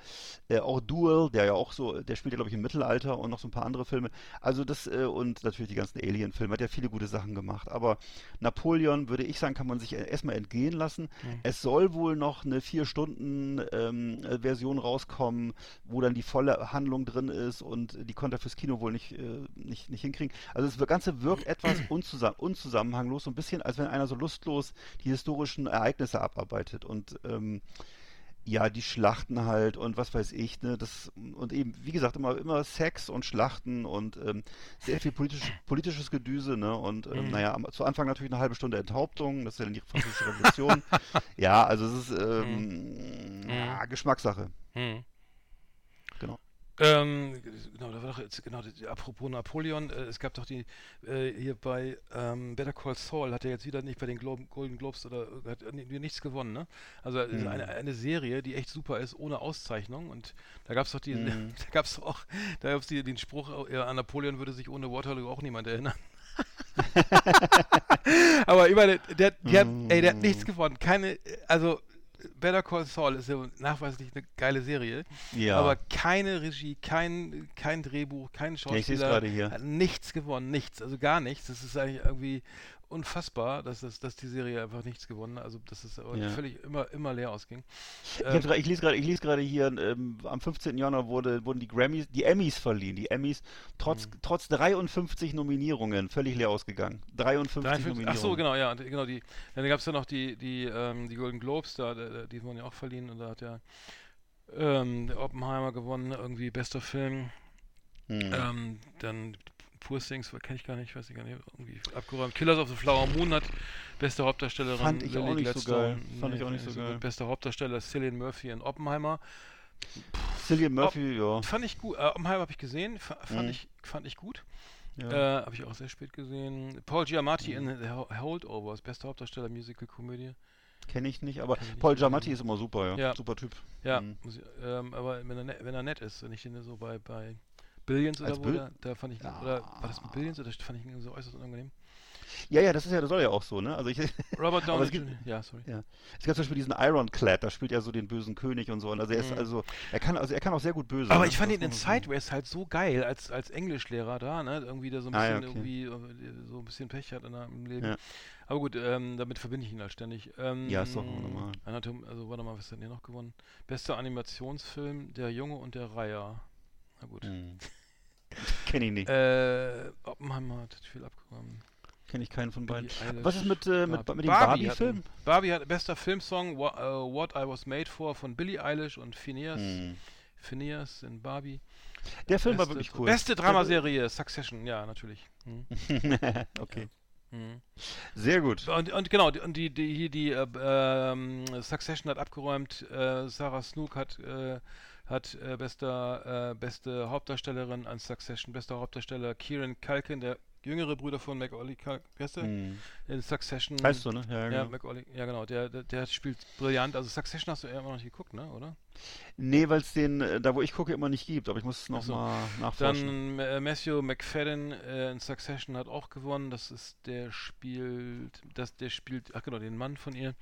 äh, auch Duel der ja auch so der spielt ja glaube ich im Mittelalter und noch so ein paar andere Filme. Also das äh, und natürlich die ganzen Alien Filme hat ja viele gute Sachen gemacht. Aber Napoleon würde ich sagen kann man sich äh, erstmal entgehen lassen. Es soll wohl noch eine vier Stunden ähm, äh, Version rauskommen wo dann die volle Handlung drin ist und die konnte er fürs Kino wohl nicht äh, nicht nicht hinkriegen. Also das Ganze wirkt etwas unzusammen, unzusammenhanglos so ein bisschen als wenn einer so lustlos die historischen Ereignisse abarbeitet und ähm, ja, die Schlachten halt und was weiß ich, ne, das und eben, wie gesagt, immer, immer Sex und Schlachten und ähm, sehr viel politisch, politisches Gedüse, ne? Und ähm, naja, am, zu Anfang natürlich eine halbe Stunde Enthauptung, das ist ja dann die französische Revolution. ja, also es ist ähm, ja, Geschmackssache. Hm. Genau. Ähm, genau, da war doch jetzt, genau, die- apropos Napoleon, äh, es gab doch die, äh, hier bei ähm, Better Call Saul hat er jetzt wieder nicht bei den Glo Golden Globes oder äh, hat ni- nichts gewonnen, ne? Also ist eine, eine Serie, die echt super ist, ohne Auszeichnung und da gab es doch diesen, da gab es auch, da gab es den Spruch, äh, an Napoleon würde sich ohne Waterloo auch niemand erinnern. Aber ich meine, der, der, hat, ey, der hat nichts gewonnen. Keine, also Better Call Saul ist ja nachweislich eine geile Serie. Ja. Aber keine Regie, kein, kein Drehbuch, kein Schauspieler. Hat nichts gewonnen, nichts, also gar nichts. Das ist eigentlich irgendwie unfassbar, dass, das, dass die Serie einfach nichts gewonnen hat. Also, dass es Ja. völlig immer, immer leer ausging. Ich, hab's grad- ich lese gerade, ich lese gerade hier, ähm, am 15. Januar wurde, wurden die Grammys, die Emmys verliehen. Die Emmys trotz, Mhm. trotz 53 Nominierungen völlig leer ausgegangen. 53 53 Nominierungen. Ach so, genau, ja, genau die. Dann gab es ja noch die, die, ähm, die Golden Globes, da, die wurden ja auch verliehen und da hat ja ähm, der Oppenheimer gewonnen, irgendwie bester Film. Hm. Ähm, dann Poor Things, kenne ich gar nicht, weiß ich gar nicht, irgendwie abgeräumt. Killers of the Flower Moon hat beste Hauptdarstellerin Fand ich auch Lily nicht so Gladstone. geil. Fand ich auch nicht so geil. gut. Bester Hauptdarsteller Cillian Murphy in Oppenheimer. Cillian Murphy, ja. Fand ich gut. Äh, Oppenheimer habe ich gesehen, fa- fand, Mhm. ich, fand ich gut. ja. Äh, habe ich auch sehr spät gesehen. Paul Giamatti in The Ho- Holdovers, bester Hauptdarsteller Musical-Komödie. Kenne ich nicht, aber ich nicht. Paul Giamatti ist immer super, ja. Ja. Super Typ. Ja, Mhm. ähm, aber wenn er, ne, wenn er nett ist, wenn ich den so bei, bei Billions oder wo, Bill- da, da fand ich, oder war das mit Billions oder fand ich so äußerst unangenehm? Ja, ja, das ist ja, das soll ja auch so, ne? Also ich, Robert Downey gibt- Jr. Ja, sorry. ja. Es gab zum Beispiel diesen Ironclad, da spielt er so den bösen König und so. Und also er ist also, er kann, also er kann auch sehr gut böse. Mhm. Aber ne? ich fand Das ihn in. Sideways halt so geil, als, als Englischlehrer da, ne? Irgendwie der so ein Ah, ja, bisschen okay. irgendwie äh, so ein bisschen Pech hat in der, im Leben. Ja. Aber gut, ähm, damit verbinde ich ihn halt ständig. Ähm, Ja, ist doch normal. Anatom also warte mal, was hat denn hier noch gewonnen? Bester Animationsfilm, Der Junge und der Reiher. Na gut. Hm. Kenn ich nicht. Äh, Oppenheimer hat viel abgeräumt. Kenn ich keinen von beiden. Was ist mit, äh, mit, Barbie. mit dem Barbie Barbie-Film? hat- Barbie hat bester Filmsong What, äh, What I Was Made For von Billie Eilish und Phineas. Hm. Phineas in Barbie. Der Film war Beste- wirklich cool. Beste Dramaserie, Succession, ja, natürlich. Mhm. okay. Mhm. Sehr gut. Und, und genau, die- und die, die, hier die äh, ähm, Succession hat abgeräumt, äh, Sarah Snook hat, äh, hat äh, bester, äh, beste Hauptdarstellerin an Succession, bester Hauptdarsteller Kieran Culkin, der jüngere Bruder von Macaulay Culkin, wie heißt der? In Succession. Heißt du, ne? Ja, Ja, genau. Macaulay, ja genau, der, der, der spielt brillant. Also Succession hast du ja immer noch nicht geguckt, ne, oder? Nee, weil es den, äh, da wo ich gucke, immer nicht gibt, aber ich muss es Ach so. nochmal nachforschen. Dann äh, Matthew McFadden äh, in Succession hat auch gewonnen. Das ist der spielt, das der spielt, ach genau, den Mann von ihr.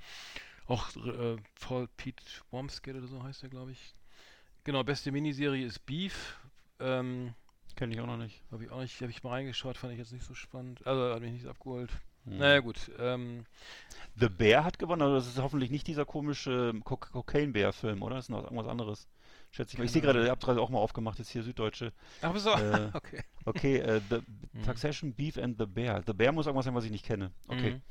Auch äh, Paul Pete Womsgate oder so heißt er, glaube ich. Genau, beste Miniserie ist Beef. Ähm, Kenne ich auch noch nicht. habe ich auch nicht, habe ich mal reingeschaut, fand ich jetzt nicht so spannend. Also hat mich nicht abgeholt. Hm. Naja gut, ähm, The Bear hat gewonnen, also das ist hoffentlich nicht dieser komische Co Cocaine Bear Film, oder? Das ist noch irgendwas anderes. Schätze ich mal. Ich sehe gerade, habt gerade auch mal aufgemacht, jetzt hier Süddeutsche. ach so, Äh, okay. Okay, äh, the, Mhm. Succession, Beef and the Bear. The Bear muss irgendwas sein, was ich nicht kenne. Okay. Mhm.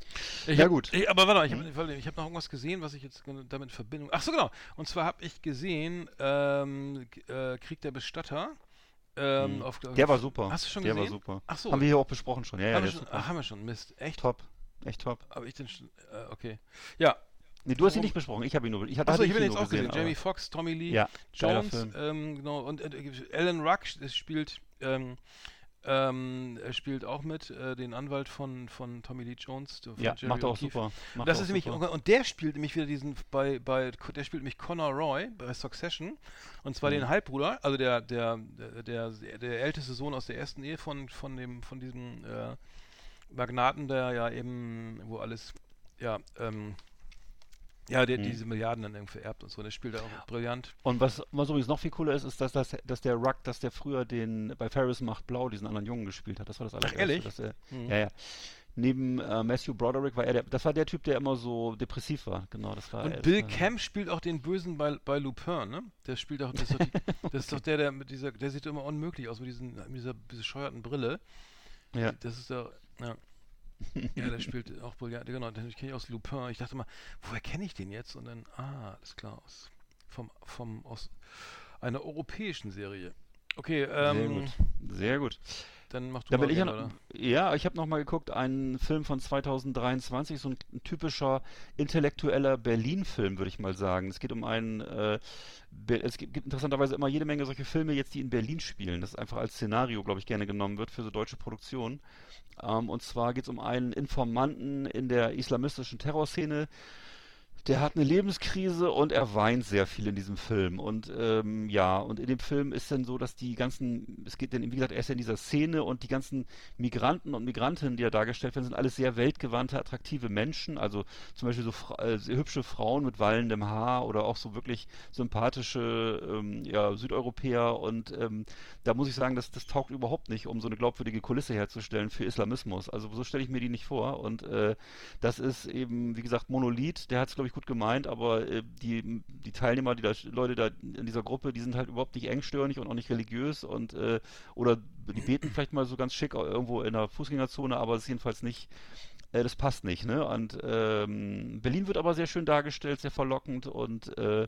Ich Ja, hab, gut. Ich, aber warte mal, ich habe ich hab noch irgendwas gesehen, was ich jetzt damit in Verbindung. Ach so, genau. Und zwar habe ich gesehen, ähm, äh, Krieg der Bestatter. Ähm, Mhm. auf, Der war super. Hast du schon Der gesehen? war super. Ach so. Haben wir hier auch besprochen schon. Ja, ja, haben, der wir ist schon, ach, haben wir schon. Mist. Echt? Top. Echt top. Aber ich den schon. Äh, okay. Ja. Nee, du hast ihn nicht besprochen. Ich habe ihn nur. Ich hatte Achso, ich ihn bin jetzt auch gesehen. aber- Jamie Foxx, Tommy Lee, Ja, Jones, ähm, genau. Und äh, Alan Ruck das spielt. Ähm, ähm, er spielt auch mit, äh, den Anwalt von, von Tommy Lee Jones. Von Ja, Jerry macht er auch super. Macht das er ist auch nämlich super. und der spielt nämlich wieder diesen bei bei der spielt nämlich Connor Roy bei Succession und zwar Mhm. den Halbbruder, also der der der der, der älteste Sohn aus der ersten Ehe von von dem von diesem äh, Magnaten, der ja eben wo alles ja ähm, ja, der Mhm. diese Milliarden dann irgendwie vererbt und so. Der spielt da auch brillant. Und was, was übrigens noch viel cooler ist, ist, dass, dass, dass der Ruck, dass der früher den bei Ferris macht Blau diesen anderen Jungen gespielt hat. Das war das allererste. ehrlich? Dass er, Mhm. Ja, ja. Neben äh, Matthew Broderick war er der, das war der Typ, der immer so depressiv war. Genau, das war er. Und Bill Das war- Camp spielt auch den Bösen bei, bei Lupin, ne? Der spielt auch, das ist doch, die, das ist doch der, der mit dieser, der sieht immer unmöglich aus mit, diesen, mit dieser bescheuerten Brille. Ja. Das ist doch, ja. Ja, der spielt auch brillant, genau, den kenne ich aus Lupin. Ich dachte mal, woher kenne ich den jetzt? Und dann, ah, alles klar, aus, vom, vom, aus einer europäischen Serie. Okay, Sehr ähm, gut. Sehr gut. Dann mach du Da mal gerne, noch, oder? ja, ich habe noch mal geguckt, einen Film von 2023, so ein, ein typischer intellektueller Berlin-Film, würde ich mal sagen. Es geht um einen, äh, es gibt, gibt interessanterweise immer jede Menge solche Filme jetzt, die in Berlin spielen, das einfach als Szenario, glaube ich, gerne genommen wird für so deutsche Produktionen. Ähm, und zwar geht es um einen Informanten in der islamistischen Terrorszene, der hat eine Lebenskrise und er weint sehr viel in diesem Film. Und ähm, ja, und in dem Film ist dann so, dass die ganzen, es geht dann, wie gesagt, er ist ja in dieser Szene und die ganzen Migranten und Migrantinnen, die da dargestellt werden, sind alles sehr weltgewandte, attraktive Menschen. Also zum Beispiel so äh, hübsche Frauen mit wallendem Haar oder auch so wirklich sympathische ähm, ja, Südeuropäer. Und ähm, da muss ich sagen, das, das taugt überhaupt nicht, um so eine glaubwürdige Kulisse herzustellen für Islamismus. Also so stelle ich mir die nicht vor. Und äh, das ist eben, wie gesagt, Monolith, der hat es, glaube ich, gut gemeint, aber äh, die, die Teilnehmer, die da, Leute da in dieser Gruppe, die sind halt überhaupt nicht engstirnig und auch nicht religiös und äh, oder die beten vielleicht mal so ganz schick irgendwo in der Fußgängerzone, aber es ist jedenfalls nicht, äh, das passt nicht, ne? Und ähm, Berlin wird aber sehr schön dargestellt, sehr verlockend und äh,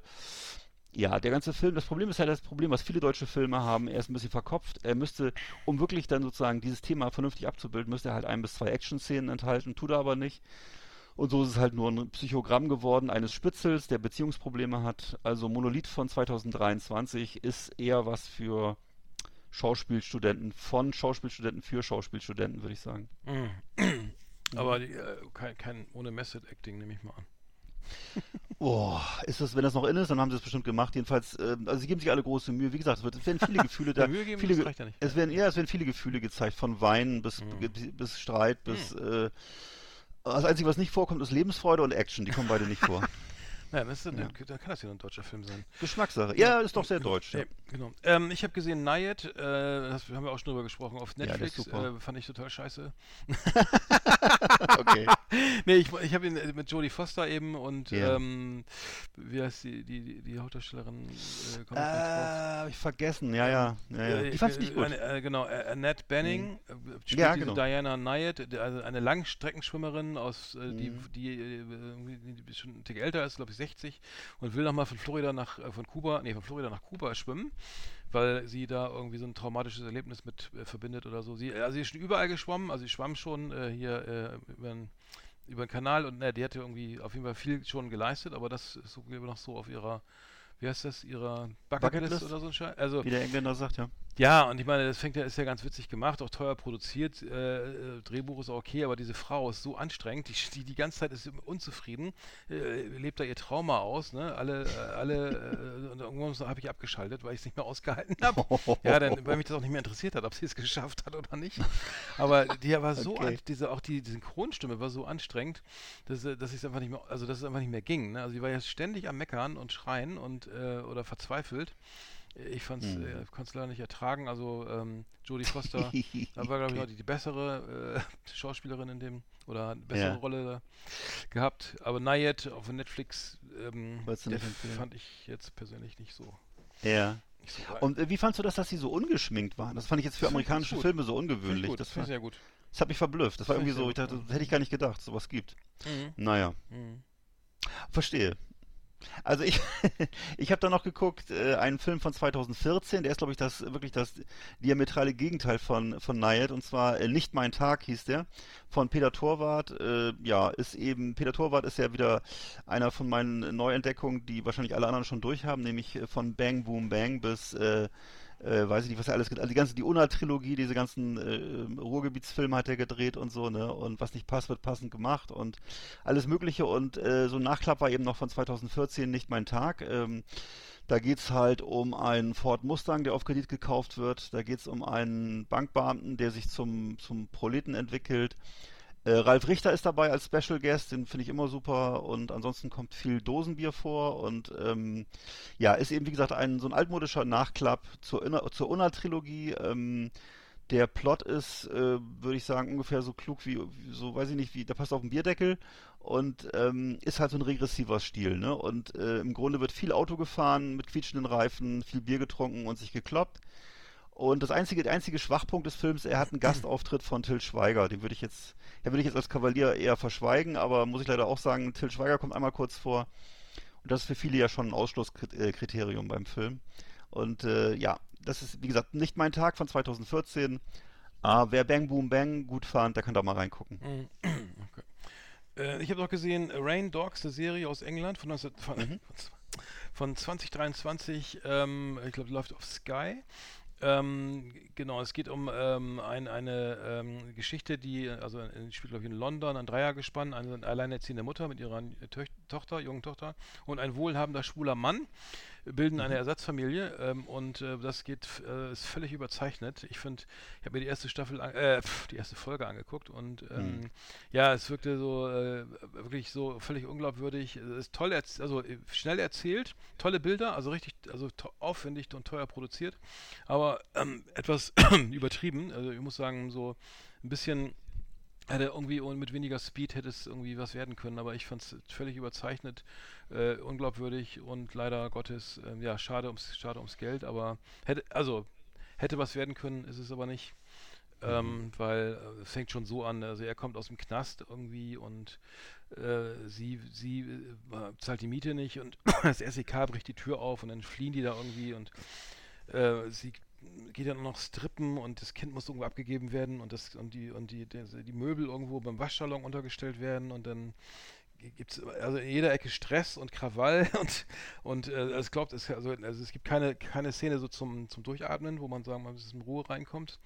ja, der ganze Film, das Problem ist halt das Problem, was viele deutsche Filme haben, er ist ein bisschen verkopft. Er müsste, um wirklich dann sozusagen dieses Thema vernünftig abzubilden, müsste er halt ein bis zwei Action-Szenen enthalten, tut er aber nicht. Und so ist es halt nur ein Psychogramm geworden eines Spitzels, der Beziehungsprobleme hat. Also Monolith von 2023 ist eher was für Schauspielstudenten, von Schauspielstudenten für Schauspielstudenten, würde ich sagen. Mhm. Aber die, äh, kein, kein ohne Method Acting nehme ich mal an. Oh, ist das, wenn das noch in ist, dann haben sie es bestimmt gemacht. Jedenfalls, ähm, also sie geben sich alle große Mühe. Wie gesagt, es, wird, es werden viele Gefühle da. Mühe geben, viele, das reicht ja nicht. Es werden, ja, es werden viele Gefühle gezeigt, von Weinen bis, ge- bis Streit, bis äh, das Einzige, was nicht vorkommt, ist Lebensfreude und Action. Die kommen beide nicht vor. Ja, das ist, dann- Ja. da kann das ja nur ein deutscher Film sein. Geschmackssache. Ja, ist doch sehr deutsch. Ja. Ja, genau. Ähm, ich habe gesehen Nayet, äh, das haben wir auch schon drüber gesprochen, auf Netflix. super. äh, fand ich total scheiße. Okay. nee, ich, ich habe ihn äh, mit Jodie Foster eben und Ja. ähm, wie heißt die, die, die, die Hauptdarstellerin? Äh, Äh, ich ich vergessen. Ja, ja. ja, ja. Äh, Die fand's äh, nicht gut. Eine, äh, genau, äh, Annette Benning äh, spielt Ja, genau. Diana Nayet, also eine Langstreckenschwimmerin, aus, äh, die, Mhm. die, äh, irgendwie- die schon ein Tick älter ist, glaube ich 60, und will nochmal von Florida nach, äh, von Kuba, nee, von Florida nach Kuba schwimmen, weil sie da irgendwie so ein traumatisches Erlebnis mit äh, verbindet oder so. Sie, also sie ist schon überall geschwommen, also sie schwamm schon äh, hier äh, über den über den Kanal und ne, die hatte irgendwie auf jeden Fall viel schon geleistet, aber das ist so, noch so auf ihrer wie heißt das, ihrer Bucketlist, Bucketlist? oder so ein Scheiß. Also, Wie der Engländer sagt, ja. Ja, und ich meine, das fängt ja, ist ja ganz witzig gemacht, auch teuer produziert. Äh, äh, Drehbuch ist auch okay, aber diese Frau ist so anstrengend, die, die die ganze Zeit ist unzufrieden, äh, lebt da ihr Trauma aus, ne? Alle, äh, alle, äh, und irgendwann habe ich abgeschaltet, weil ich es nicht mehr ausgehalten habe. ja, dann, weil mich das auch nicht mehr interessiert hat, ob sie es geschafft hat oder nicht. Aber die war so, Okay. diese, auch die, die Synchronstimme war so anstrengend, dass, äh, dass ich es einfach nicht mehr, also dass es einfach nicht mehr ging. Ne? Also sie war ja ständig am Meckern und Schreien und oder verzweifelt. Ich fand's, Hm. äh, konnte es leider nicht ertragen. Also ähm, Jodie Foster da war, glaube ich, auch die, die bessere äh, Schauspielerin in dem, oder hat eine bessere Ja. Rolle gehabt. Aber Nayet auf Netflix, ähm, fand ich jetzt persönlich nicht so. Ja. Nicht so. Und äh, wie fandst du das, dass sie so ungeschminkt waren? Das fand ich jetzt für Das amerikanische. Filme so ungewöhnlich. gut, Das, find ich war, sehr gut. das hat mich verblüfft. Das war Find irgendwie so, ich dachte, das hätte ich gar nicht gedacht, sowas gibt. Mhm. Naja, Mhm. verstehe. Also ich, ich habe da noch geguckt, äh, einen Film von 2014, der ist glaube ich das wirklich das diametrale Gegenteil von von Nayet und zwar äh, Nicht mein Tag hieß der von Peter Torwart. Äh, ja, ist eben Peter Torwart ist ja wieder einer von meinen Neuentdeckungen, die wahrscheinlich alle anderen schon durchhaben, nämlich äh, von Bang Boom Bang bis äh, äh, weiß ich nicht, was er alles Also die ganze, die Unna-Trilogie, diese ganzen äh, Ruhrgebietsfilme hat er gedreht und so, ne? Und was nicht passt, wird passend gemacht und alles Mögliche. Und äh, so ein Nachklapp war eben noch von 2014 nicht mein Tag. Ähm, da geht's halt um einen Ford Mustang, der auf Kredit gekauft wird. Da geht's um einen Bankbeamten, der sich zum, zum Proleten entwickelt. Äh, Ralf Richter ist dabei als Special Guest, den finde ich immer super. Und ansonsten kommt viel Dosenbier vor. Und ähm, ja, ist eben wie gesagt ein so ein altmodischer Nachklapp zur, zur Unna-Trilogie. Ähm, der Plot ist, äh, würde ich sagen, ungefähr so klug wie, wie so, weiß ich nicht, wie, der passt auf den Bierdeckel und ähm, ist halt so ein regressiver Stil, ne? Und äh, im Grunde wird viel Auto gefahren mit quietschenden Reifen, viel Bier getrunken und sich gekloppt. Und das einzige, der einzige Schwachpunkt des Films, er hat einen Gastauftritt von Till Schweiger. Den würde ich jetzt, den würde ich jetzt als Kavalier eher verschweigen, aber muss ich leider auch sagen, Till Schweiger kommt einmal kurz vor. Und das ist für viele ja schon ein Ausschlusskriterium beim Film. Und äh, ja, das ist, wie gesagt, nicht mein Tag von 2014. Aber wer Bang Boom Bang gut fand, der kann da mal reingucken. Mhm. Okay. Äh, ich habe noch gesehen, Rain Dogs, eine Serie aus England von, 19, von, Mhm. von 2023, ähm, ich glaube, läuft auf Sky. Ähm, genau, es geht um ähm, ein, eine ähm, Geschichte, die, also in, spielt glaube ich in London, ein Dreiergespann, eine alleinerziehende Mutter mit ihrer Töch Tochter, jungen Tochter und ein wohlhabender schwuler Mann bilden eine Ersatzfamilie ähm, und äh, das geht, äh, ist völlig überzeichnet. Ich finde, ich habe mir die erste Staffel, an, äh, pf, die erste Folge angeguckt und ähm, ja, es wirkte so äh, wirklich so völlig unglaubwürdig. Es ist toll, also äh, schnell erzählt, tolle Bilder, also richtig, also aufwendig und teuer produziert, aber ähm, etwas übertrieben. Also ich muss sagen, so ein bisschen hätte irgendwie und mit weniger Speed hätte es irgendwie was werden können, aber ich fand es völlig überzeichnet, äh, unglaubwürdig und leider Gottes, ähm, ja, schade ums, schade ums Geld, aber hätte, also hätte was werden können, ist es aber nicht. Ähm, weil äh, es fängt schon so an, also er kommt aus dem Knast irgendwie und äh, sie, sie äh, zahlt die Miete nicht und das SEK bricht die Tür auf und dann fliehen die da irgendwie und äh, sie geht dann noch strippen und das Kind muss irgendwo abgegeben werden und das und die und die, die, die Möbel irgendwo beim Waschsalon untergestellt werden und dann gibt es also in jeder Ecke Stress und Krawall und und äh, es glaubt es also, also es gibt keine keine Szene so zum zum Durchatmen, wo man sagen mal, dass es in Ruhe reinkommt.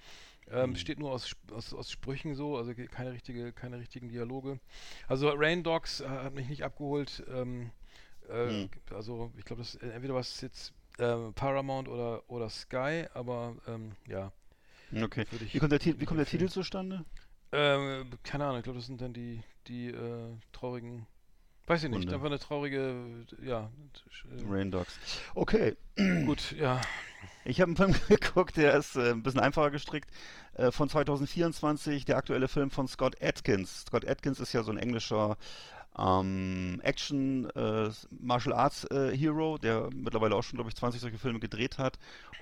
Ähm, Mhm. Steht nur aus, aus, aus Sprüchen so, also keine richtige, keine richtigen Dialoge. Also Rain Dogs äh, hat mich nicht abgeholt. Ähm, äh, Mhm. Also ich glaube, das entweder was jetzt ähm, Paramount oder oder Sky, aber ähm, ja, Okay. Wie kommt der, Ti- wie kommt der. Titel zustande? ähm, keine Ahnung. Ich glaube, das sind dann die die äh, traurigen. Weiß ich nicht. Hunde. Einfach eine traurige, ja. Äh, Rain Dogs. Okay. gut, ja. Ich habe einen Film geguckt, der ist äh, ein bisschen einfacher gestrickt. Äh, von 2024, der aktuelle Film von Scott Atkins. Scott Atkins ist ja so ein englischer ähm, Action äh, Martial Arts äh, Hero, der mittlerweile auch schon, glaube ich, 20 solche Filme gedreht hat.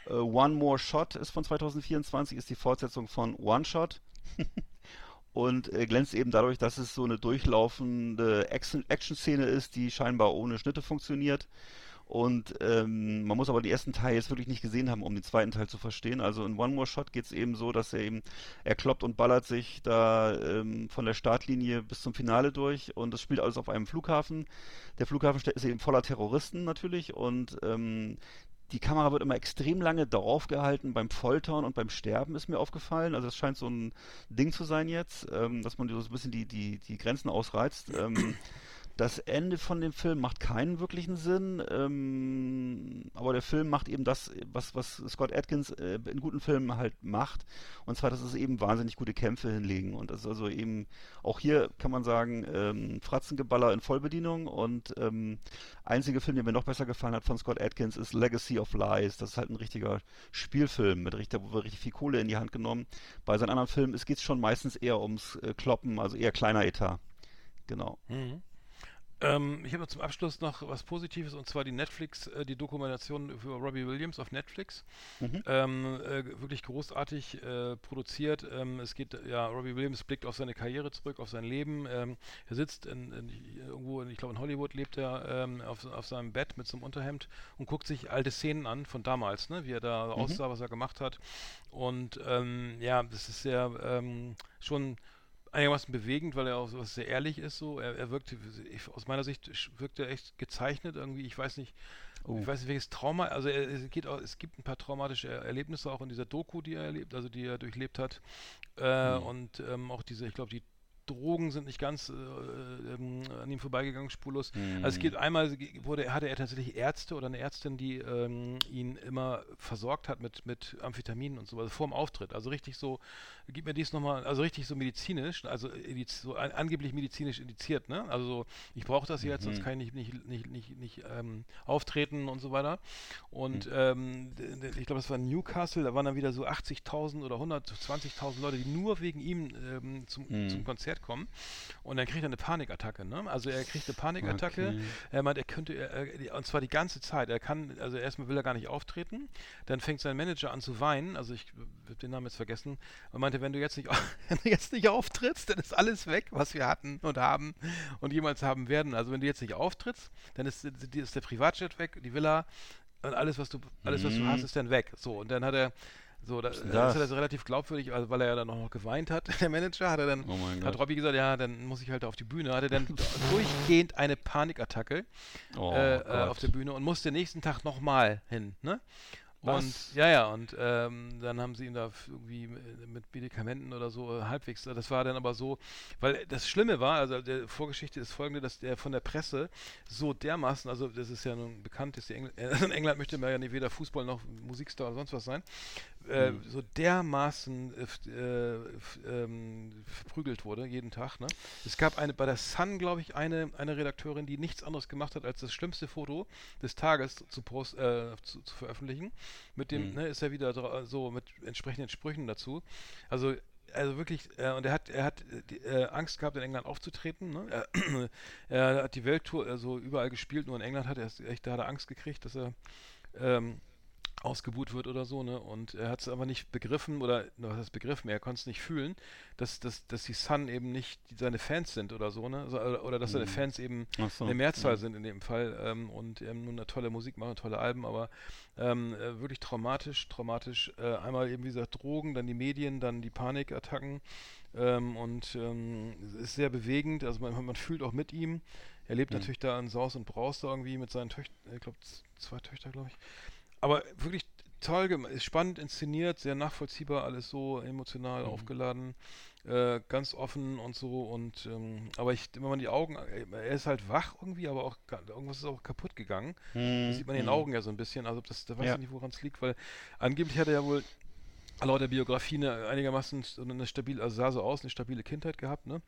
Äh, One More Shot ist von 2024, ist die Fortsetzung von One Shot. und äh, glänzt eben dadurch, dass es so eine durchlaufende Action- Action-Szene ist, die scheinbar ohne Schnitte funktioniert. Und ähm, man muss aber den ersten Teil jetzt wirklich nicht gesehen haben, um den zweiten Teil zu verstehen. Also in One More Shot geht es eben so, dass er eben, er kloppt und ballert sich da ähm, von der Startlinie bis zum Finale durch und das spielt alles auf einem Flughafen. Der Flughafen ist eben voller Terroristen natürlich und ähm, die Kamera wird immer extrem lange darauf gehalten beim Foltern und beim Sterben, ist mir aufgefallen. Also das scheint so ein Ding zu sein jetzt, ähm, dass man so ein bisschen die, die, die Grenzen ausreizt. Das Ende von dem Film macht keinen wirklichen Sinn, ähm, aber der Film macht eben das, was, was Scott Atkins äh, in guten Filmen halt macht. Und zwar, dass es eben wahnsinnig gute Kämpfe hinlegen. Und das ist also eben, auch hier kann man sagen, ähm, Fratzengeballer in Vollbedienung. Und ähm, einzige Film, der mir noch besser gefallen hat von Scott Atkins, ist Legacy of Lies. Das ist halt ein richtiger Spielfilm, mit richtig, wo wir richtig viel Kohle in die Hand genommen. Bei seinen anderen Filmen geht es schon meistens eher ums äh, Kloppen, also eher kleiner Etat. Genau. Mhm. Ähm, ich habe zum Abschluss noch was Positives und zwar die Netflix, äh, die Dokumentation für Robbie Williams auf Netflix. Mhm. Ähm, äh, wirklich großartig äh, produziert. Ähm, es geht, ja, Robbie Williams blickt auf seine Karriere zurück, auf sein Leben. Ähm, er sitzt in, in, irgendwo, in, ich glaube in Hollywood lebt er, ähm, auf, auf, seinem Bett mit so einem Unterhemd und guckt sich alte Szenen an von damals, ne? wie er da mhm. aussah, was er gemacht hat. Und ähm, ja, das ist sehr schon einigermaßen bewegend, weil er auch so sehr ehrlich ist. So, er, er wirkt, aus meiner Sicht wirkt er echt gezeichnet irgendwie. Ich weiß nicht, oh. ich weiß nicht welches Trauma. Also er, es geht auch, es gibt ein paar traumatische Erlebnisse auch in dieser Doku, die er erlebt, also die er durchlebt hat. Äh, mhm. Und ähm, auch diese, ich glaube, die Drogen sind nicht ganz äh, ähm, an ihm vorbeigegangen, spurlos. Mhm. Also es geht einmal, wurde, hatte er tatsächlich Ärzte oder eine Ärztin, die ähm, ihn immer versorgt hat mit, mit Amphetaminen und so, also vor dem Auftritt. Also richtig so, gib mir dies nochmal, also richtig so medizinisch, also so an, angeblich medizinisch indiziert, ne? Also so, ich brauche das jetzt, mhm. sonst kann ich nicht, nicht, nicht, nicht, nicht ähm, auftreten und so weiter. Und mhm. ähm, ich glaube, das war in Newcastle, da waren dann wieder so 80.000 oder 120.000 Leute, die nur wegen ihm ähm, zum, mhm. zum Konzert Konzert kommen und dann kriegt er eine Panikattacke. Ne? Also er kriegt eine Panikattacke. Okay. Er meint, er könnte, er, und zwar die ganze Zeit. Er kann, also erstmal will er gar nicht auftreten. Dann fängt sein Manager an zu weinen. Also ich habe den Namen jetzt vergessen. Und meinte, wenn du jetzt nicht, wenn du jetzt nicht auftrittst, dann ist alles weg, was wir hatten und haben und jemals haben werden. Also wenn du jetzt nicht auftrittst, dann ist, ist der Privatjet weg, die Villa und alles, was du, alles, was du mhm. hast, ist dann weg. So, und dann hat er so, da, das? ist er also relativ glaubwürdig, also, weil er ja dann auch noch geweint hat, der Manager, hat er dann, oh hat Robby gesagt, ja, dann muss ich halt auf die Bühne, hat er dann durchgehend eine Panikattacke oh, äh, äh, auf der Bühne und musste nächsten Tag nochmal hin, ne? Was? Und ja, ja, und ähm, dann haben sie ihn da irgendwie mit Medikamenten oder so äh, halbwegs, das war dann aber so, weil das Schlimme war, also der Vorgeschichte ist folgende, dass der von der Presse so dermaßen, also das ist ja nun bekannt, dass die Engl äh, in England möchte man ja nicht weder Fußball noch Musikstar oder sonst was sein, äh, mhm. so dermaßen äh, äh, ähm, verprügelt wurde, jeden Tag. Ne? Es gab eine bei der Sun, glaube ich, eine, eine Redakteurin, die nichts anderes gemacht hat, als das schlimmste Foto des Tages zu, post, äh, zu, zu, veröffentlichen. Mit dem, mhm. ne, ist er wieder so mit entsprechenden Sprüchen dazu. Also also wirklich, äh, und er hat, er hat äh, Angst gehabt, in England aufzutreten. Ne? Er, er, hat die Welttour also überall gespielt, nur in England hat er echt, da hat er Angst gekriegt, dass er ähm, ausgebuht wird oder so, ne? Und er hat es aber nicht begriffen, oder was heißt begriffen, er konnte es nicht fühlen, dass, dass, dass die Sun eben nicht seine Fans sind oder so, ne? Oder, oder dass seine mhm. Fans eben so, eine Mehrzahl ja. sind in dem Fall ähm, und ähm, nun eine tolle Musik machen, tolle Alben, aber ähm, äh, wirklich traumatisch, traumatisch. Äh, einmal eben, wie gesagt, Drogen, dann die Medien, dann die Panikattacken ähm, und ähm, es ist sehr bewegend, also man, man fühlt auch mit ihm. Er lebt mhm. natürlich da in Saus und Braus da irgendwie mit seinen Töchtern, ich glaube zwei Töchter, glaube ich aber wirklich toll gemacht, spannend inszeniert, sehr nachvollziehbar, alles so emotional mhm. aufgeladen, äh, ganz offen und so und ähm, aber ich, wenn man die Augen, äh, er ist halt wach irgendwie, aber auch irgendwas ist auch kaputt gegangen. Mhm. Das sieht man in den mhm. Augen ja so ein bisschen, also das, da weiß ja. ich nicht, woran es liegt, weil angeblich hat er ja wohl laut der Biografie eine, einigermaßen eine stabile, also sah so aus, eine stabile Kindheit gehabt, ne?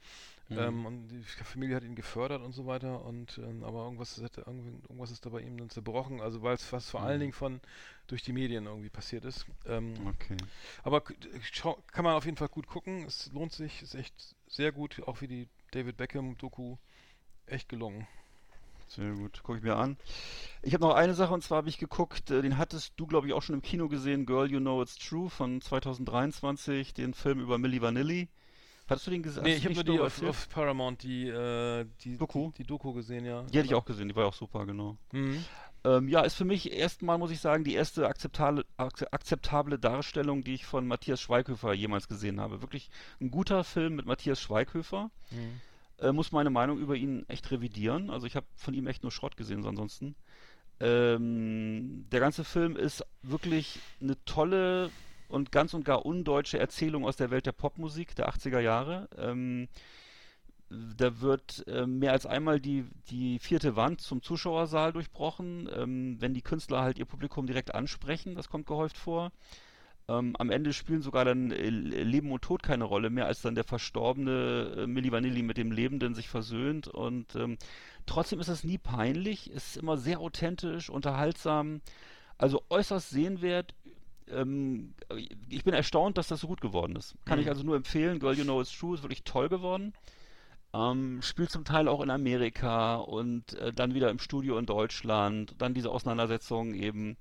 Mhm. Ähm, und die Familie hat ihn gefördert und so weiter und ähm, aber irgendwas ist, irgendwas ist da bei ihm dann zerbrochen, also weil es fast vor mhm. allen Dingen von durch die Medien irgendwie passiert ist. Ähm, okay. Aber kann man auf jeden Fall gut gucken, es lohnt sich, ist echt sehr gut, auch wie die David Beckham Doku echt gelungen. Sehr gut, gucke ich mir an. Ich habe noch eine Sache und zwar habe ich geguckt, äh, den hattest du glaube ich auch schon im Kino gesehen, Girl You Know It's True von 2023, den Film über Milli Vanilli. Hattest du den gesehen? Nee, ich habe nur die auf, auf, Paramount die, äh, die, Doku? Die, die, Doku gesehen, ja. Die hätte ich auch gesehen, die war ja auch super, genau. Mhm. Ähm, ja, ist für mich erstmal, muss ich sagen, die erste akzeptable, akze- akzeptable Darstellung, die ich von Matthias Schweighöfer jemals gesehen habe. Wirklich ein guter Film mit Matthias Schweighöfer. Äh, muss meine Meinung über ihn echt revidieren. Also ich habe von ihm echt nur Schrott gesehen, so ansonsten. Ähm, der ganze Film ist wirklich eine tolle und ganz und gar undeutsche Erzählung aus der Welt der Popmusik der 80er Jahre. Ähm, da wird ähm, mehr als einmal die, die vierte Wand zum Zuschauersaal durchbrochen, ähm, wenn die Künstler halt ihr Publikum direkt ansprechen, das kommt gehäuft vor. Ähm, am Ende spielen sogar dann äh, Leben und Tod keine Rolle mehr, als dann der verstorbene äh, Milli Vanilli mit dem Lebenden sich versöhnt. Und ähm, trotzdem ist es nie peinlich, es ist immer sehr authentisch, unterhaltsam, also äußerst sehenswert. Ähm, ich bin erstaunt, dass das so gut geworden ist. Kann ich also nur empfehlen. Girl, You Know It's True ist wirklich toll geworden. Ähm, spielt zum Teil auch in Amerika und äh, dann wieder im Studio in Deutschland. Dann diese Auseinandersetzung eben.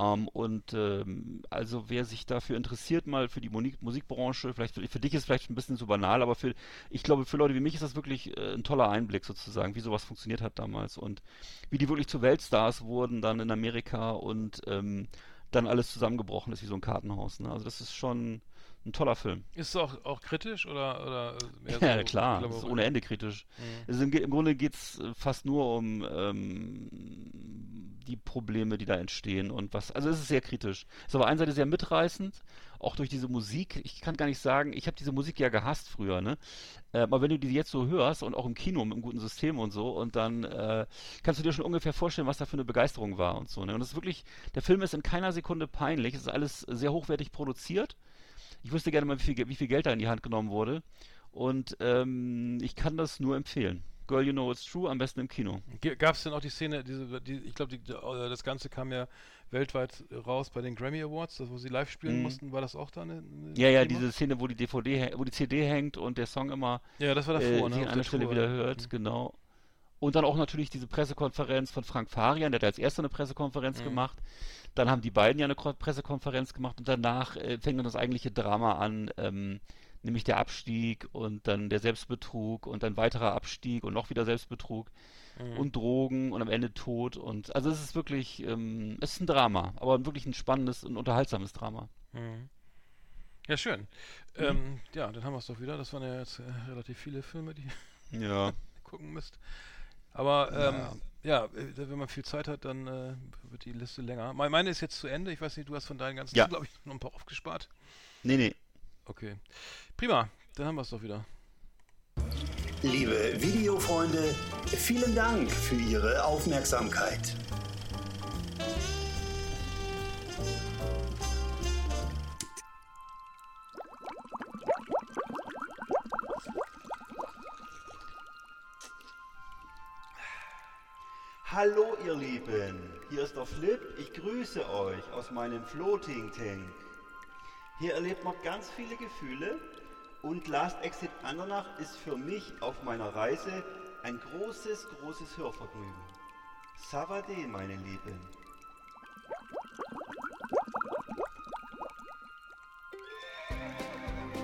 Ähm, und ähm, also wer sich dafür interessiert, mal für die Musik Musikbranche, vielleicht für, für dich ist vielleicht ein bisschen zu banal, aber für, ich glaube, für Leute wie mich ist das wirklich äh, ein toller Einblick sozusagen, wie sowas funktioniert hat damals und wie die wirklich zu Weltstars wurden dann in Amerika und ähm, dann alles zusammengebrochen ist wie so ein Kartenhaus. Ne? Also das ist schon ein toller Film. Ist es auch, auch kritisch oder, oder mehr Ja, so klar, ist ohne Ende kritisch. Mhm. Also im, im Grunde geht es fast nur um ähm, die Probleme, die da entstehen und was. Also es ist sehr kritisch. Ist aber einerseits sehr mitreißend, auch durch diese Musik. Ich kann gar nicht sagen, ich habe diese Musik ja gehasst früher, ne? Äh, aber wenn du die jetzt so hörst und auch im Kino mit einem guten System und so, und dann äh, kannst du dir schon ungefähr vorstellen, was da für eine Begeisterung war und so. Ne? Und es ist wirklich, der Film ist in keiner Sekunde peinlich. Es ist alles sehr hochwertig produziert. Ich wüsste gerne mal, wie viel, wie viel Geld da in die Hand genommen wurde. Und ähm, ich kann das nur empfehlen. Girl, you know it's true, am besten im Kino. Gab es denn auch die Szene, diese, die, ich glaube, äh, das Ganze kam ja weltweit raus bei den Grammy Awards, wo sie live spielen Mhm. mussten, war das auch da eine, eine Ja, ja, diese Szene, wo die DVD, wo die CD hängt und der Song immer Ja, das war äh, davor, sich ne? an einer der Stelle wieder hört, Mhm. genau. Und dann auch natürlich diese Pressekonferenz von Frank Farian, der hat als erster eine Pressekonferenz Mhm. gemacht. Dann haben die beiden ja eine Ko- Pressekonferenz gemacht und danach äh, fängt dann das eigentliche Drama an, ähm, nämlich der Abstieg und dann der Selbstbetrug und dann weiterer Abstieg und noch wieder Selbstbetrug Mhm. und Drogen und am Ende Tod und also es ist wirklich, ähm, es ist ein Drama, aber wirklich ein spannendes und unterhaltsames Drama. Mhm. Ja, schön. Mhm. Ähm, ja, dann haben wir es doch wieder. Das waren ja jetzt äh, relativ viele Filme, die Ja. gucken müsst. Aber ähm, ja, äh, wenn man viel Zeit hat, dann äh, wird die Liste länger. Me- Meine ist jetzt zu Ende. Ich weiß nicht, du hast von deinen ganzen, Ja. glaube ich, noch ein paar aufgespart. Nee, nee. Okay. Prima, dann haben wir es doch wieder. Liebe Videofreunde, vielen Dank für Ihre Aufmerksamkeit. Hallo ihr Lieben, hier ist der Flip, ich grüße euch aus meinem Floating Tank. Hier erlebt man ganz viele Gefühle und Last Exit Andernach ist für mich auf meiner Reise ein großes, großes Hörvergnügen. Savade, meine Lieben.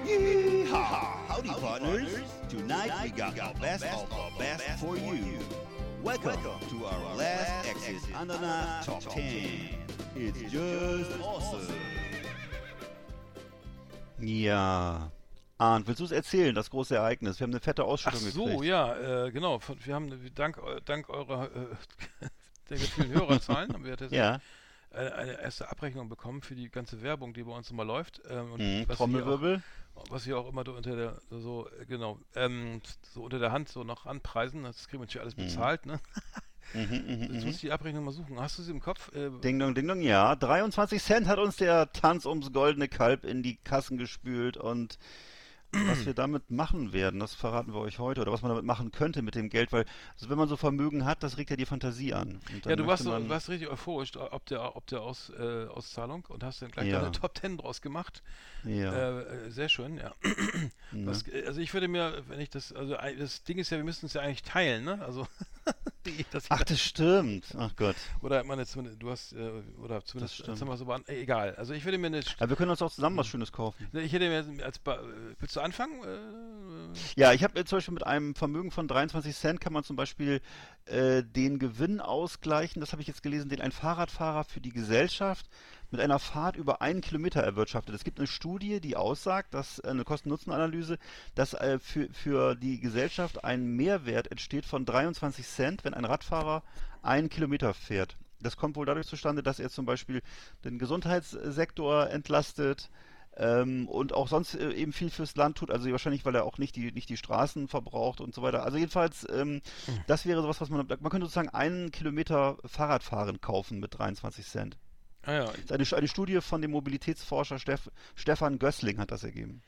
Yeehaw! Howdy, partners. Tonight we got the best of the best for you. Welcome to our last exit Ananas Top 10. It's just awesome. Ja. Arndt, willst du es erzählen, das große Ereignis? Wir haben eine fette Ach Ausschüttung so, gekriegt. ja, äh, genau. Wir haben dank, dank eurer äh, der vielen Hörerzahlen haben wir tatsächlich Ja. eine, eine erste Abrechnung bekommen für die ganze Werbung, die bei uns immer läuft. Ähm, und Mhm, Trommelwirbel. Auch, was wir auch immer unter der so genau ähm, so unter der Hand so noch anpreisen. Das kriegen wir natürlich alles bezahlt. Ne? Mhm, mhm, Jetzt mhm. muss ich die Abrechnung mal suchen. Hast du sie im Kopf? Äh, Ding dong, ding dong, ja. 23 Cent hat uns der Tanz ums goldene Kalb in die Kassen gespült und was wir damit machen werden, das verraten wir euch heute oder was man damit machen könnte mit dem Geld, weil also wenn man so Vermögen hat, das regt ja die Fantasie an. Ja, du warst, so, warst richtig euphorisch ob der, ob der Aus, äh, Auszahlung und hast dann gleich Ja. deine Top Ten draus gemacht. ja. Äh, äh, sehr schön, ja. Was, äh, also ich würde mir, wenn ich das, also das Ding ist ja, wir müssen es ja eigentlich teilen, ne? Also das Ach, das stimmt. Ach Gott. oder meine, zumindest, du hast, äh, oder zumindest, stimmt. jetzt haben wir so, äh, egal. Also ich würde mir eine, Aber wir können uns auch zusammen was Schönes kaufen. ich hätte mir als, äh, willst du anfangen? Ja, ich habe zum Beispiel mit einem Vermögen von 23 Cent kann man zum Beispiel äh, den Gewinn ausgleichen, das habe ich jetzt gelesen, den ein Fahrradfahrer für die Gesellschaft mit einer Fahrt über einen Kilometer erwirtschaftet. Es gibt eine Studie, die aussagt, dass äh, eine Kosten-Nutzen-Analyse, dass äh, für, für die Gesellschaft ein Mehrwert entsteht von 23 Cent, wenn ein Radfahrer einen Kilometer fährt. Das kommt wohl dadurch zustande, dass er zum Beispiel den Gesundheitssektor entlastet, ähm, und auch sonst äh, eben viel fürs Land tut, also wahrscheinlich, weil er auch nicht die, nicht die Straßen verbraucht und so weiter. Also jedenfalls, ähm, hm. das wäre sowas, was man, man könnte sozusagen einen Kilometer Fahrradfahren kaufen mit 23 Cent. Ah ja. Eine, eine Studie von dem Mobilitätsforscher Steff, Stefan Gößling hat das ergeben.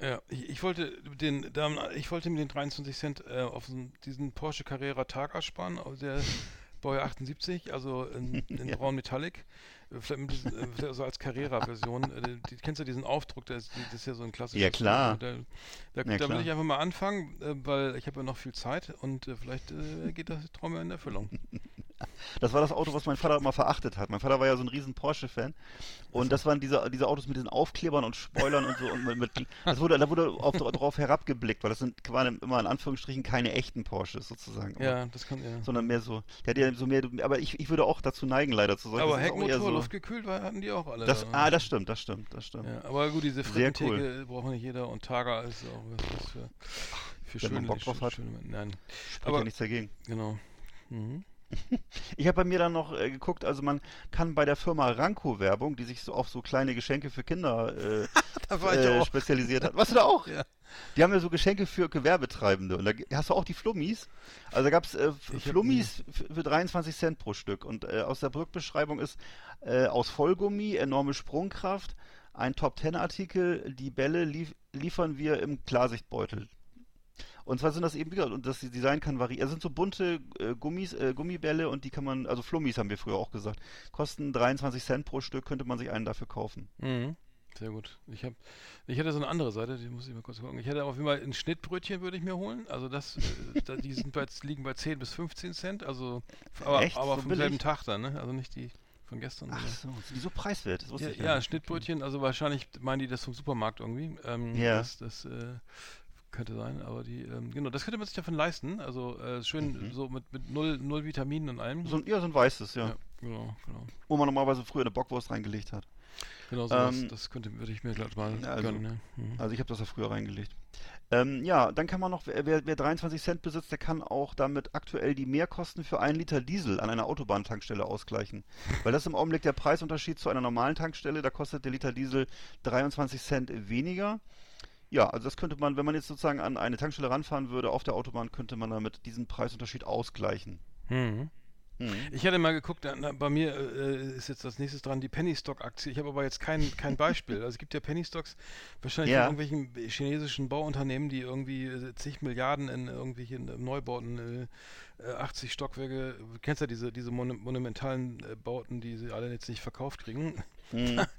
Ja, ich, ich, wollte den, ich wollte mir den 23 Cent äh, auf diesen Porsche Carrera Tag ersparen, der Baujahr 78, also in, in ja. braun Metallic. Vielleicht, äh, so als Carrera-Version. Äh, kennst du diesen Aufdruck? Das, das ist ja so ein klassischer. Ja, klar. Da, da, ja, da will ich einfach mal anfangen, äh, weil ich habe ja noch viel Zeit und vielleicht geht das Traum ja in Erfüllung. Das war das Auto, was mein Vater immer verachtet hat. Mein Vater war ja so ein riesen Porsche-Fan. Und das waren diese, diese Autos mit diesen Aufklebern und Spoilern und so. Und mit, mit, das wurde, da wurde auf, darauf herabgeblickt, weil das sind waren immer in Anführungsstrichen keine echten Porsches sozusagen. Ja, das kann ja. Sondern mehr so. Der hat ja so mehr, aber ich, ich würde auch dazu neigen, leider zu solchen. Aber Heckmotor, so, luftgekühlt war, hatten die auch alle. Das, ah, das stimmt, das stimmt, das stimmt. Ja, aber gut, diese Frittentheke cool. braucht nicht jeder und Targa ist auch was für, für Wenn schöne, Bock drauf hat. Schöne, nein. Spricht aber ja nichts dagegen. Genau. Mhm. Ich habe bei mir dann noch äh, geguckt, also man kann bei der Firma Ranko Werbung, die sich so auf so kleine Geschenke für Kinder äh, äh, spezialisiert hat. Warst du da auch? Ja. Die haben ja so Geschenke für Gewerbetreibende. Und da hast du auch die Flummis. Also da gab es äh, Flummis für 23 Cent pro Stück. Und äh, aus der Brückbeschreibung ist äh, aus Vollgummi, enorme Sprungkraft, ein Top-10-Artikel, die Bälle lief liefern wir im Klarsichtbeutel. Und zwar sind das eben, und das Design kann variieren. Es sind so bunte äh, Gummis, äh, Gummibälle und die kann man, also Flummis haben wir früher auch gesagt, kosten 23 Cent pro Stück, könnte man sich einen dafür kaufen. Mhm. Sehr gut. Ich habe, ich hätte so eine andere Seite, die muss ich mal kurz gucken. Ich hätte auf jeden Fall ein Schnittbrötchen würde ich mir holen. Also das, äh, die sind bei, liegen bei 10 bis 15 Cent. Also, aber, Echt? aber so vom selben Tag dann, ne? Also nicht die von gestern. Ach so, die so preiswert? Das ja, ja, Schnittbrötchen, also wahrscheinlich meinen die das vom Supermarkt irgendwie. Ähm, ja. Das, das äh, könnte sein, aber die, ähm, genau, das könnte man sich davon leisten. Also äh, schön mhm. so mit, mit null, null Vitaminen und allem. So, ja, so ein weißes, ja. ja. Genau, genau. Wo man normalerweise früher eine Bockwurst reingelegt hat. Genau, so ähm, das, könnte, würde ich mir gleich mal also, gönnen. Ja. Mhm. Also ich habe das ja früher reingelegt. Ähm, ja, dann kann man noch, wer, wer 23 Cent besitzt, der kann auch damit aktuell die Mehrkosten für einen Liter Diesel an einer Autobahntankstelle ausgleichen. Weil das im Augenblick der Preisunterschied zu einer normalen Tankstelle, da kostet der Liter Diesel 23 Cent weniger. Ja, also das könnte man, wenn man jetzt sozusagen an eine Tankstelle ranfahren würde auf der Autobahn, könnte man damit diesen Preisunterschied ausgleichen. Mhm. Ich hatte mal geguckt, bei mir äh, ist jetzt das nächste dran die Penny Stock Aktie. Ich habe aber jetzt kein, kein Beispiel. Also es gibt ja Penny Stocks wahrscheinlich ja. von irgendwelchen chinesischen Bauunternehmen, die irgendwie äh, zig Milliarden in irgendwelchen Neubauten äh, 80 äh, Stockwerke, du kennst ja diese, diese mon monumentalen äh, Bauten, die sie alle jetzt nicht verkauft kriegen. Mhm.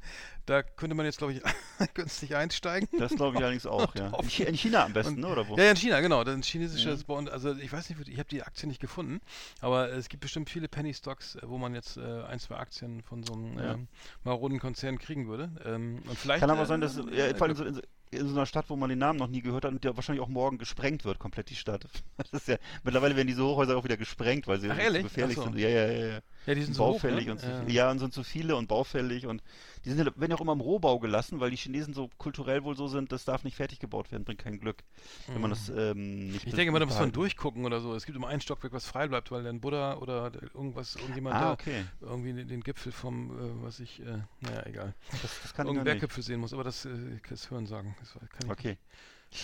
Da könnte man jetzt, glaube ich, günstig einsteigen. Das glaube ich allerdings auch, ja. In China am besten, ne, oder wo? Ja, ja, in China, genau. Das ist ein chinesisches mhm. Bau. Also ich weiß nicht, ich habe die Aktie nicht gefunden, aber es gibt bestimmt viele Penny Stocks, äh, wo man jetzt äh, ein, zwei Aktien von so einem ja. ähm, maroden Konzern kriegen würde. Ähm, und vielleicht, Kann aber sein, dass, äh, vor allem so in, in so einer Stadt, wo man den Namen noch nie gehört hat und der wahrscheinlich auch morgen gesprengt wird, komplett die Stadt. Das ist ja, mittlerweile werden diese Hochhäuser auch wieder gesprengt, weil sie Ach, so gefährlich so. sind. Ja, ja, ja, ja. Ja, die sind baufällig so hoch, ne? und zu, ja. ja. und sind zu viele und baufällig und die sind, werden ja auch immer im Rohbau gelassen, weil die Chinesen so kulturell wohl so sind, das darf nicht fertig gebaut werden, bringt kein Glück, wenn man das ähm, nicht Ich denke mal, da muss man durchgucken oder so. Es gibt immer ein Stockwerk, was frei bleibt, weil dann Buddha oder irgendwas, irgendjemand ah, okay. da irgendwie den, den, Gipfel vom, äh, was ich, äh, naja, egal. Das, das kann Irgendein Berggipfel sehen muss, aber das, äh, das Hören sagen. Das kann ich okay. Nicht.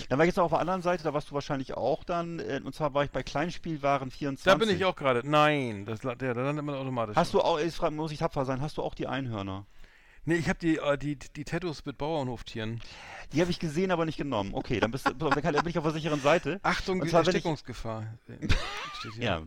Dann war ich jetzt noch auf der anderen Seite, da warst du wahrscheinlich auch dann, äh, und zwar war ich bei Kleinspielwaren 24. Da bin ich auch gerade. Nein, das, der, da landet man automatisch. Hast du auch, jetzt muss ich tapfer sein, hast du auch die Einhörner? Nee, ich habe die, äh, die, die Tattoos mit Bauernhoftieren. Die habe ich gesehen, aber nicht genommen. Okay, dann, bist du, dann bin ich auf der sicheren Seite. Achtung, zwar, Erstickungsgefahr. ja,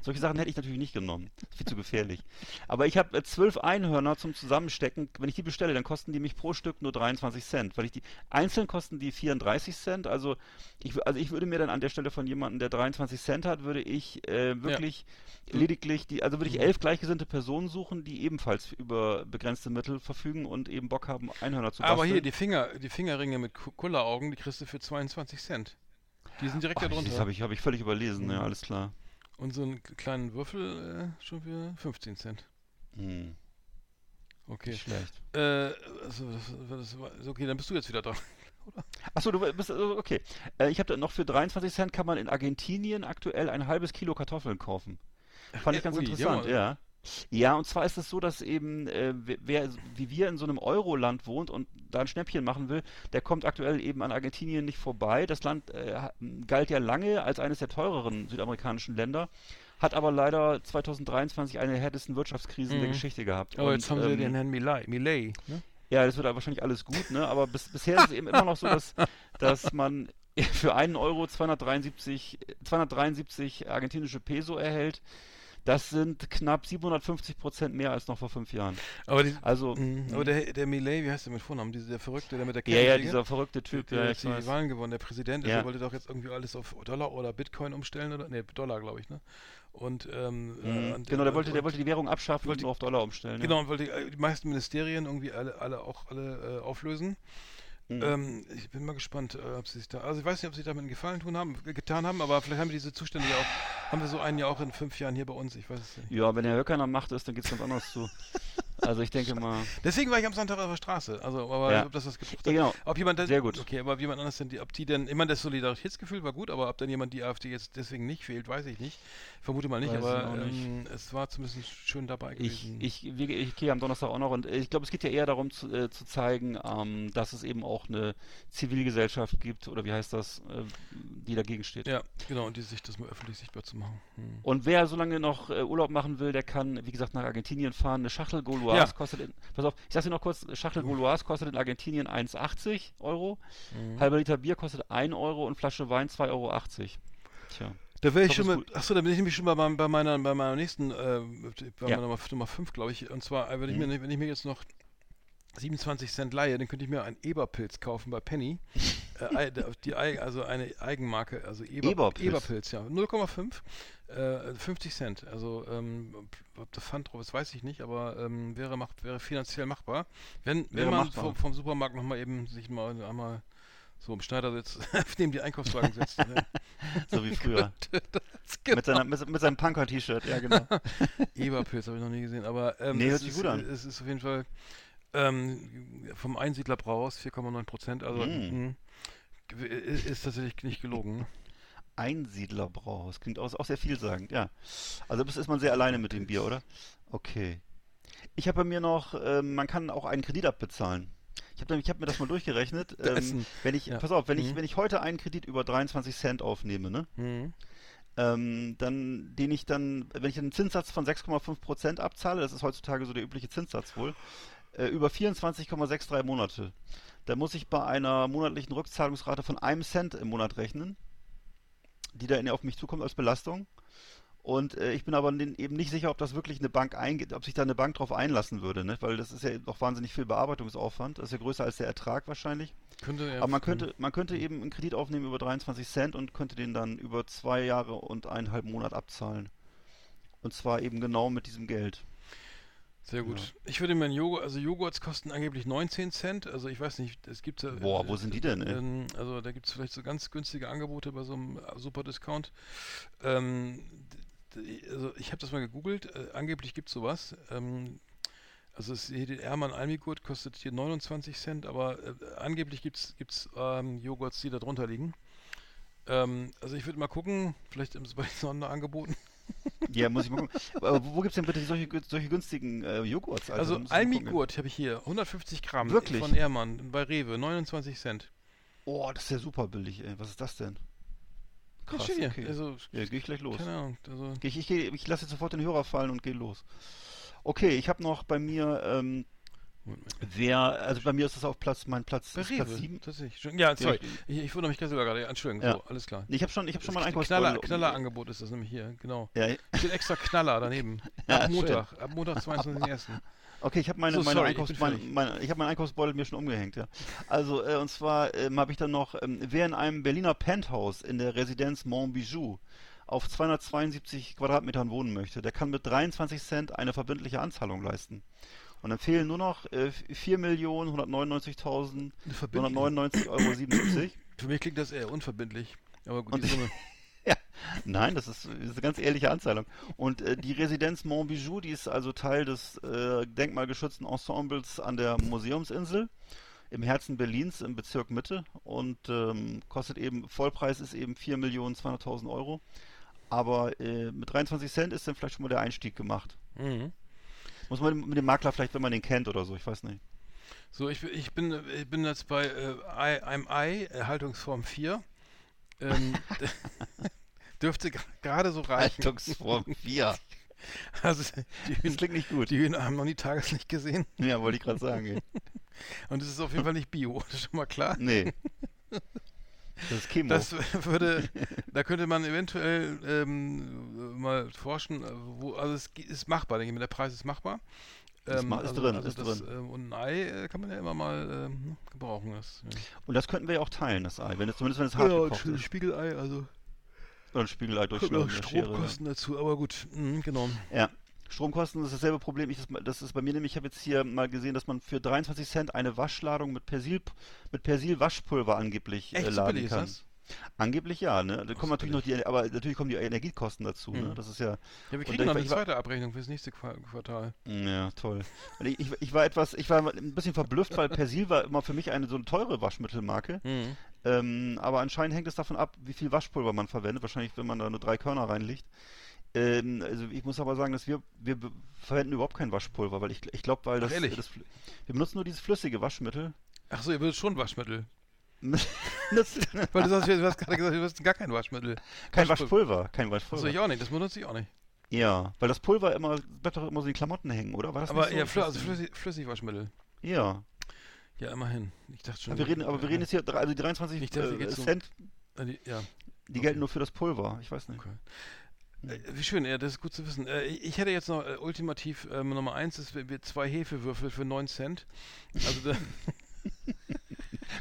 solche Sachen hätte ich natürlich nicht genommen. Viel zu gefährlich. Aber ich habe äh, zwölf Einhörner zum Zusammenstecken. Wenn ich die bestelle, dann kosten die mich pro Stück nur 23 Cent. Weil ich die einzeln kosten die 34 Cent. Also ich, also ich würde mir dann an der Stelle von jemandem, der 23 Cent hat, würde ich äh, wirklich ja. lediglich die, also würde ich elf gleichgesinnte Personen suchen, die ebenfalls über begrenzte Mittel verfügen und eben Bock haben, Einhörner zu basteln. Aber hier die Finger, die Fingerringe mit Kulleraugen, die kriegst du für 22 Cent. Die sind direkt Ach, da das drunter. habe ich, hab ich völlig überlesen, ja, alles klar. Und so einen kleinen Würfel äh, schon für 15 Cent. Hm, Okay. schlecht. Äh, also, das, das okay, dann bist du jetzt wieder dran. Achso, du bist, also, okay. Äh, ich habe da noch für 23 Cent kann man in Argentinien aktuell ein halbes Kilo Kartoffeln kaufen. Fand ich äh, ganz ui, interessant, ja. Ja. Und zwar ist es so, dass eben, äh, wer- wer wie wir in so einem Euro-Land wohnt und da ein Schnäppchen machen will, der kommt aktuell eben an Argentinien nicht vorbei. Das Land äh, galt ja lange als eines der teureren südamerikanischen Länder, hat aber leider 2023 eine der härtesten Wirtschaftskrisen der Mhm. Geschichte gehabt. Aber Und, jetzt haben sie ähm, den Herrn Millet. Millet ne? ja, das wird wahrscheinlich alles gut, ne? Aber bis, bisher ist es eben immer noch so, dass, dass man für einen Euro 273, 273 argentinische Peso erhält. Das sind knapp 750 Prozent mehr als noch vor fünf Jahren. Aber, die, Also, Mhm, aber der, der Millet, wie heißt der mit Vornamen? Dieser, der Verrückte, der mit der ja, ja, Kettensäge? dieser verrückte Typ, der ja, hat ich die weiß. Wahlen gewonnen, der Präsident, Ja. der wollte doch jetzt irgendwie alles auf Dollar oder Bitcoin umstellen, oder? Ne, Dollar, glaube ich, ne? Und, ähm, äh, Mhm. und- Genau, der und- wollte, der und- wollte die Währung abschaffen wollte- und nur auf Dollar umstellen. Genau, und wollte äh, die meisten Ministerien irgendwie alle, alle auch alle äh, auflösen. Mhm. Ähm, ich bin mal gespannt, äh, ob sie sich da, also ich weiß nicht, ob sie damit einen Gefallen tun haben, ge- getan haben, aber vielleicht haben wir diese Zustände ja auch, haben wir so einen ja auch in fünf Jahren hier bei uns, ich weiß es nicht. Ja, wenn der Höcker der Macht ist, dann geht es ganz anders zu. Also ich denke mal. Deswegen war ich am Sonntag auf der Straße, also, aber Ja. ob das was gebracht hat. genau. Ob jemand, das- Sehr gut. Okay, aber ob jemand anders denn, die, ob die denn, ich meine, das Solidaritätsgefühl war gut, aber ob dann jemand die AfD jetzt deswegen nicht wählt, weiß ich nicht. Vermute mal nicht, Weiß ich aber nicht. ähm, es war zumindest schön dabei Ich, gewesen. ich, ich, ich gehe am Donnerstag auch noch und äh, ich glaube, es geht ja eher darum zu, äh, zu zeigen, ähm, dass es eben auch eine Zivilgesellschaft gibt oder wie heißt das, äh, die dagegen steht. ja, genau, und die sich das mal öffentlich sichtbar zu machen. Hm. Und wer so lange noch äh, Urlaub machen will, der kann, wie gesagt, nach Argentinien fahren. Eine Schachtel Gauloise Ja. kostet, in, pass auf, ich sag dir noch kurz, Schachtel Gauloise kostet in Argentinien 1,80 Euro, Mhm. halber Liter Bier kostet 1 Euro und Flasche Wein 2,80 Euro. Tja. Da wäre ich Ich schon mal, achso, da bin ich nämlich schon mal bei, bei meiner, bei meiner nächsten, äh, bei Ja. meiner Nummer, Nummer 5, glaube ich. Und zwar, äh, wenn, ich Mhm. mir, wenn ich mir jetzt noch 27 Cent leihe, dann könnte ich mir einen Eberpilz kaufen bei Penny. äh, die, also eine Eigenmarke, also Eber, Eberpilz. Eberpilz, ja. 0,5, äh, 50 Cent. Also, ähm, ob der Pfand drauf ist, weiß ich nicht, aber ähm, wäre, mach, wäre finanziell machbar. Wenn, wenn man machbar. vom, vom Supermarkt nochmal eben sich mal einmal so im Schneidersitz neben die Einkaufswagen setzt. ne? So wie früher. Das mit, seiner, mit, mit seinem Punker-T-Shirt, ja genau. Eberpilz habe ich noch nie gesehen, aber ähm, Nee, hört sich ist, gut an. es ist auf jeden Fall ähm, vom Einsiedler Brauhaus 4,9 Prozent, also Mm. mh, ist, ist tatsächlich nicht gelogen. ne? Einsiedlerbrauhaus. Klingt auch, auch sehr vielsagend, ja. Also das ist man sehr alleine mit dem Bier, oder? Okay. Ich habe bei mir noch, ähm, man kann auch einen Kredit abbezahlen. Ich habe hab mir das mal durchgerechnet. Ähm, wenn ich, ja. pass auf, wenn ich, Mhm. wenn ich heute einen Kredit über 23 Cent aufnehme, ne, Mhm. ähm, dann, den ich dann, wenn ich einen Zinssatz von 6,5 Prozent abzahle, das ist heutzutage so der übliche Zinssatz wohl, äh, über 24,63 Monate, dann muss ich bei einer monatlichen Rückzahlungsrate von einem Cent im Monat rechnen, die da in- auf mich zukommt als Belastung. Und äh, ich bin aber eben nicht sicher, ob das wirklich eine Bank eingeht, ob sich da eine Bank drauf einlassen würde, ne? weil das ist ja doch wahnsinnig viel Bearbeitungsaufwand. Das ist ja größer als der Ertrag wahrscheinlich. Könnte Aber man könnte, man könnte eben einen Kredit aufnehmen über 23 Cent und könnte den dann über zwei Jahre und eineinhalb Monat abzahlen. Und zwar eben genau mit diesem Geld. Sehr gut. Ich würde mir einen Joghurt, also Joghurts kosten angeblich 19 Cent, also ich weiß nicht, es gibt ja- Boah, wo sind die denn, ey? Ähm, also da gibt es vielleicht so ganz günstige Angebote bei so einem äh, super Discount. Ähm, also ich habe das mal gegoogelt, äh, angeblich gibt es sowas. Ähm, also es, hier der Ermann Almigurt kostet hier 29 Cent, aber äh, angeblich gibt es ähm, Joghurts, die da drunter liegen. Ähm, also ich würde mal gucken, vielleicht bei den Sonderangeboten. Ja, muss ich mal gucken. Aber wo, wo gibt's denn bitte solche, solche günstigen äh, Joghurts? Also gucken. Almigurt habe ich hier, 150 Gramm Wirklich? von Ehrmann bei Rewe, 29 Cent. Oh, das ist ja super billig, ey. Was ist das denn? Ja, Krass, hier. okay. Also, Ja, geh ich gleich los. keine Ahnung. Also, Ich, ich, ich lasse jetzt sofort den Hörer fallen und gehe los. Okay, ich habe noch bei mir, ähm, wer, also bei mir ist das auf Platz, mein Platz, bei ist Platz Rewe, 7. tatsächlich. Schon- Ja, sorry. ich- Ich, ich wundere mich gerade sogar gerade. Entschuldigung, Ja. so, alles klar. Ich habe schon, ich habe schon mal Das Knaller. Knallerangebot ist das nämlich hier, genau. Ja, Steht extra Knaller daneben. Ja, ab schön. Montag, ab Montag 22.01. Okay, ich habe meine, So, meine sorry, ich Einkaufs fertig. meine, ich hab meinen Einkaufsbeutel mir schon umgehängt, ja. Also, äh, und zwar ähm, habe ich dann noch, ähm, wer in einem Berliner Penthouse in der Residenz Montbijou auf 272 Quadratmetern wohnen möchte, der kann mit 23 Cent eine verbindliche Anzahlung leisten. Und dann fehlen nur noch äh, 4.199.999,77 Euro. Für mich klingt das eher unverbindlich. Aber gut, Und die Summe. Ja, nein, das ist, das ist eine ganz ehrliche Anzahlung. Und äh, die Residenz Montbijou, die ist also Teil des äh, denkmalgeschützten Ensembles an der Museumsinsel im Herzen Berlins im Bezirk Mitte und ähm, kostet eben, Vollpreis ist eben 4.200.000 Euro. Aber äh, mit 23 Cent ist dann vielleicht schon mal der Einstieg gemacht. Mhm. Muss man mit dem Makler vielleicht, wenn man den kennt oder so, ich weiß nicht. So, ich, bin- ich, bin, ich bin jetzt bei äh, I, I'm I, Erhaltungsform 4. Ähm, dürfte gerade so reichen. Haltungsform 4. Also die Das Hühner, klingt nicht gut. die Hühner haben noch nie Tageslicht gesehen. Ja, wollte ich gerade sagen. ey. Und es ist auf jeden Fall nicht Bio, das ist schon mal klar. Nee. Das ist Chemo. Das würde, da könnte man eventuell ähm, mal forschen, äh, wo, also es ist machbar, denke ich, mir, der Preis ist machbar. Ist ma- ist drin, ist das, drin. ähm, und ein Ei äh, kann man ja immer mal ähm, gebrauchen. Das, ja. Und das könnten wir ja auch teilen, das Ei. Wenn es, zumindest wenn es hart gekocht ist. Spiegelei, also Oder ein Spiegelei der Schere. Stromkosten dazu, aber gut, mhm, genau. Ja. Stromkosten ist dasselbe Problem. Ich, das, das ist bei mir nämlich, ich habe jetzt hier mal gesehen, dass man für 23 Cent eine Waschladung mit Persil, mit Persil-Waschpulver angeblich äh, Echt so laden billig ist kann. das? Angeblich ja, ne? Da kommen natürlich noch die, aber natürlich kommen die Energiekosten dazu, ne? Mhm. Das ist ja, Ja, wir kriegen noch eine zweite Abrechnung fürs nächste Qua- Quartal. ja, toll. Ich, ich, ich war etwas, ich war ein bisschen verblüfft, weil Persil war immer für mich eine so eine teure Waschmittelmarke. Mhm. Ähm, aber anscheinend hängt es davon ab, wie viel Waschpulver man verwendet. Wahrscheinlich, wenn man da nur drei Körner reinlegt. Ähm, also ich muss aber sagen, dass wir, wir verwenden überhaupt kein Waschpulver, weil ich, ich glaube, weil das, das, wir benutzen nur dieses flüssige Waschmittel. Achso, ihr würdet schon Waschmittel. das, Weil du, sagst, du hast gerade gesagt, du hast gar kein Waschmittel. kein Waschpulver. Waschpulver, kein Waschpulver. Achso, ich auch nicht, das benutze ich auch nicht. ja, weil das Pulver immer, bleibt doch immer so in den Klamotten hängen, oder? War das Aber so? ja, Das- also flüssig, Flüssigwaschmittel. Ja, Ja, immerhin. Ich dachte schon. wir reden, aber wir reden jetzt hier, also die 23 Ich dachte, äh, geht's um- Cent, Äh, die- Ja, die gelten nur für das Pulver. Ich weiß nicht. okay. Äh, wie schön, ja, das ist gut zu wissen. Äh, ich hätte jetzt noch äh, ultimativ ähm, Nummer eins ist wir- wir zwei Hefewürfel für 9 Cent. Also da,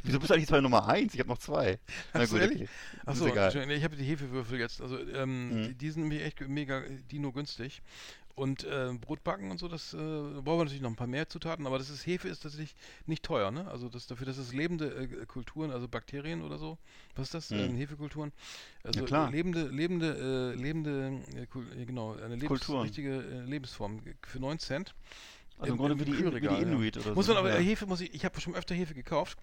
Wieso bist du eigentlich zwei Nummer eins? Ich habe noch zwei. Na gut, ehrlich? okay. Achso, ich habe die Hefewürfel jetzt. Also ähm, Mhm. die, die sind nämlich echt mega dino günstig. Und äh, Brotbacken und so, das äh, da brauchen wir natürlich noch ein paar mehr Zutaten, aber das ist Hefe ist tatsächlich nicht teuer, ne? Also das dafür, dass es lebende äh, Kulturen, also Bakterien oder so. Was ist das? Mhm. Hefekulturen. Also lebende, lebende, äh, lebende, äh, genau, eine lebens Kulturen. richtige Lebensform für 9 Cent. Also im Grunde wie die, wie die ja. Inuit oder Muss so. man aber, ja. Hefe muss ich, ich habe schon öfter Hefe gekauft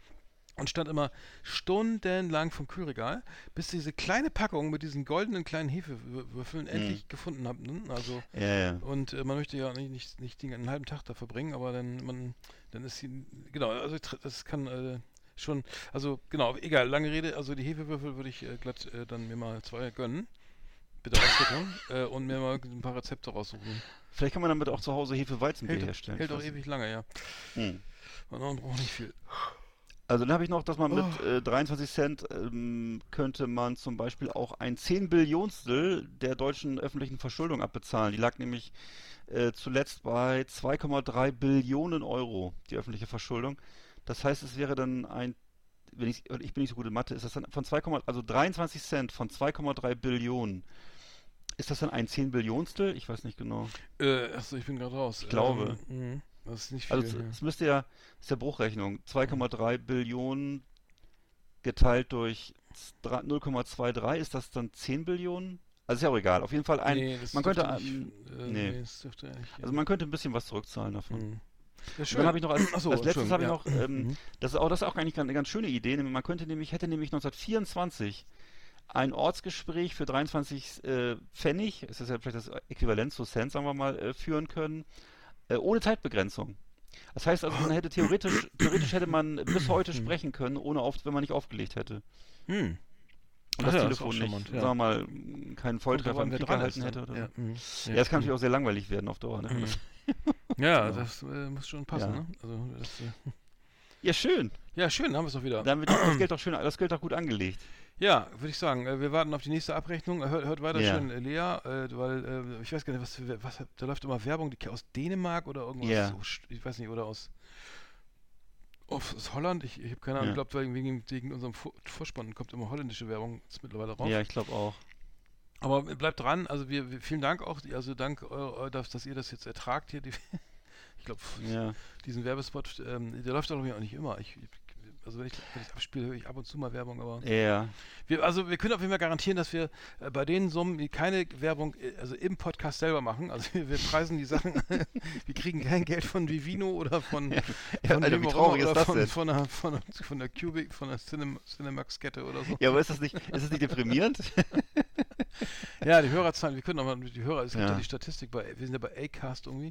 und stand immer stundenlang vom Kühlregal, bis diese kleine Packung mit diesen goldenen kleinen Hefewürfeln Mhm. endlich gefunden habe. Ne? Also, Ja, ja. und äh, man möchte ja nicht, nicht, nicht den einen halben Tag da verbringen, aber dann, man, dann ist sie, genau, also das kann äh, schon, also genau, egal, lange Rede, also die Hefewürfel würde ich äh, glatt äh, dann mir mal zwei gönnen. Bitte Ausdrückung, äh, und mir mal ein paar Rezepte raussuchen. Vielleicht kann man damit auch zu Hause Hefe-Weizenbier herstellen. hält nicht. ewig lange, ja. Hm. Man braucht nicht viel. Also dann habe ich noch, dass man mit Oh. äh, 23 Cent ähm, könnte man zum Beispiel auch ein 10 Billionstel der deutschen öffentlichen Verschuldung abbezahlen. Die lag nämlich äh, zuletzt bei 2,3 Billionen Euro, die öffentliche Verschuldung. Das heißt, es wäre dann ein, wenn ich, ich bin nicht so gut in Mathe, ist das dann von 2, also 23 Cent von 2,3 Billionen. Ist das dann ein 10 Billionstel? Ich weiß nicht genau. Äh, achso, ich bin gerade raus. Ich glaube. Ähm, mh, das ist nicht viel. Also es, ja. müsste ja, das ist ja Bruchrechnung, 2,3 Billionen geteilt durch dra- 0,23, ist das dann 10 Billionen? Also ist ja auch egal, auf jeden Fall ein, Nee, das man könnte, nicht, äh, nee. nee, das also man könnte ein bisschen was zurückzahlen davon. Mhm. Ja, dann habe ich noch als, so, als letztes habe ich Entschuldigung, noch, ähm, Mhm. das ist auch das ist auch eigentlich eine ganz schöne Idee, man könnte nämlich, hätte nämlich 1924 ein Ortsgespräch für 23 äh, Pfennig, es ist ja vielleicht das Äquivalent zu Cent, sagen wir mal, äh, führen können, äh, ohne Zeitbegrenzung. Das heißt also, man hätte theoretisch, theoretisch hätte man bis heute sprechen können, ohne auf, wenn man nicht aufgelegt hätte. Hm. Und das ja, Telefon auch nicht, charmant, ja. sagen wir mal, keinen Volltreffer im dran gehalten ist hätte. Oder Ja, so. mhm. ja, das kann natürlich auch sehr langweilig werden auf Dauer. Ne? Mhm. Das- Ja, das äh, muss schon passen, Ja. ne? Also, das, äh, Ja, schön. ja, schön, haben wir es doch wieder. Dann wird das Geld auch schön, das Geld auch gut angelegt. Ja, würde ich sagen. Äh, wir warten auf die nächste Abrechnung. Hört, hört weiter Ja. schön, äh, Lea, äh, weil ich weiß gar nicht, was, was da läuft immer Werbung, die aus Dänemark oder irgendwas. So st- ich weiß nicht, oder aus, aus, aus Holland. Ich, ich habe keine Ahnung. Ich glaube, wegen, wegen, unserem Vor Vorspann kommt immer holländische Werbung jetzt mittlerweile raus. Ja, ich glaube auch. Aber bleibt dran. Also wir, wir vielen Dank auch, also Dank, äh, dass, dass ihr das jetzt ertragt hier. Die, ich glaube, diesen Werbespot, ähm, der läuft doch auch nicht immer. Ich, also wenn ich, wenn ich abspiele, höre ich ab und zu mal Werbung, aber Ja. Wir, also wir können auf jeden Fall garantieren, dass wir äh, bei den Summen keine Werbung, äh, also im Podcast selber machen. Also wir, wir preisen die Sachen, wir kriegen kein Geld von Vivino oder von, Ja, von Alter, wie traurig ist das von, denn? von, der Cubic, von der Cinem, Cinemax-Kette oder so. Ja, aber ist das nicht, ist das nicht deprimierend? Ja, die Hörerzahlen, wir können aber die Hörer, es gibt ja Ja. die Statistik bei, wir sind ja bei Acast irgendwie.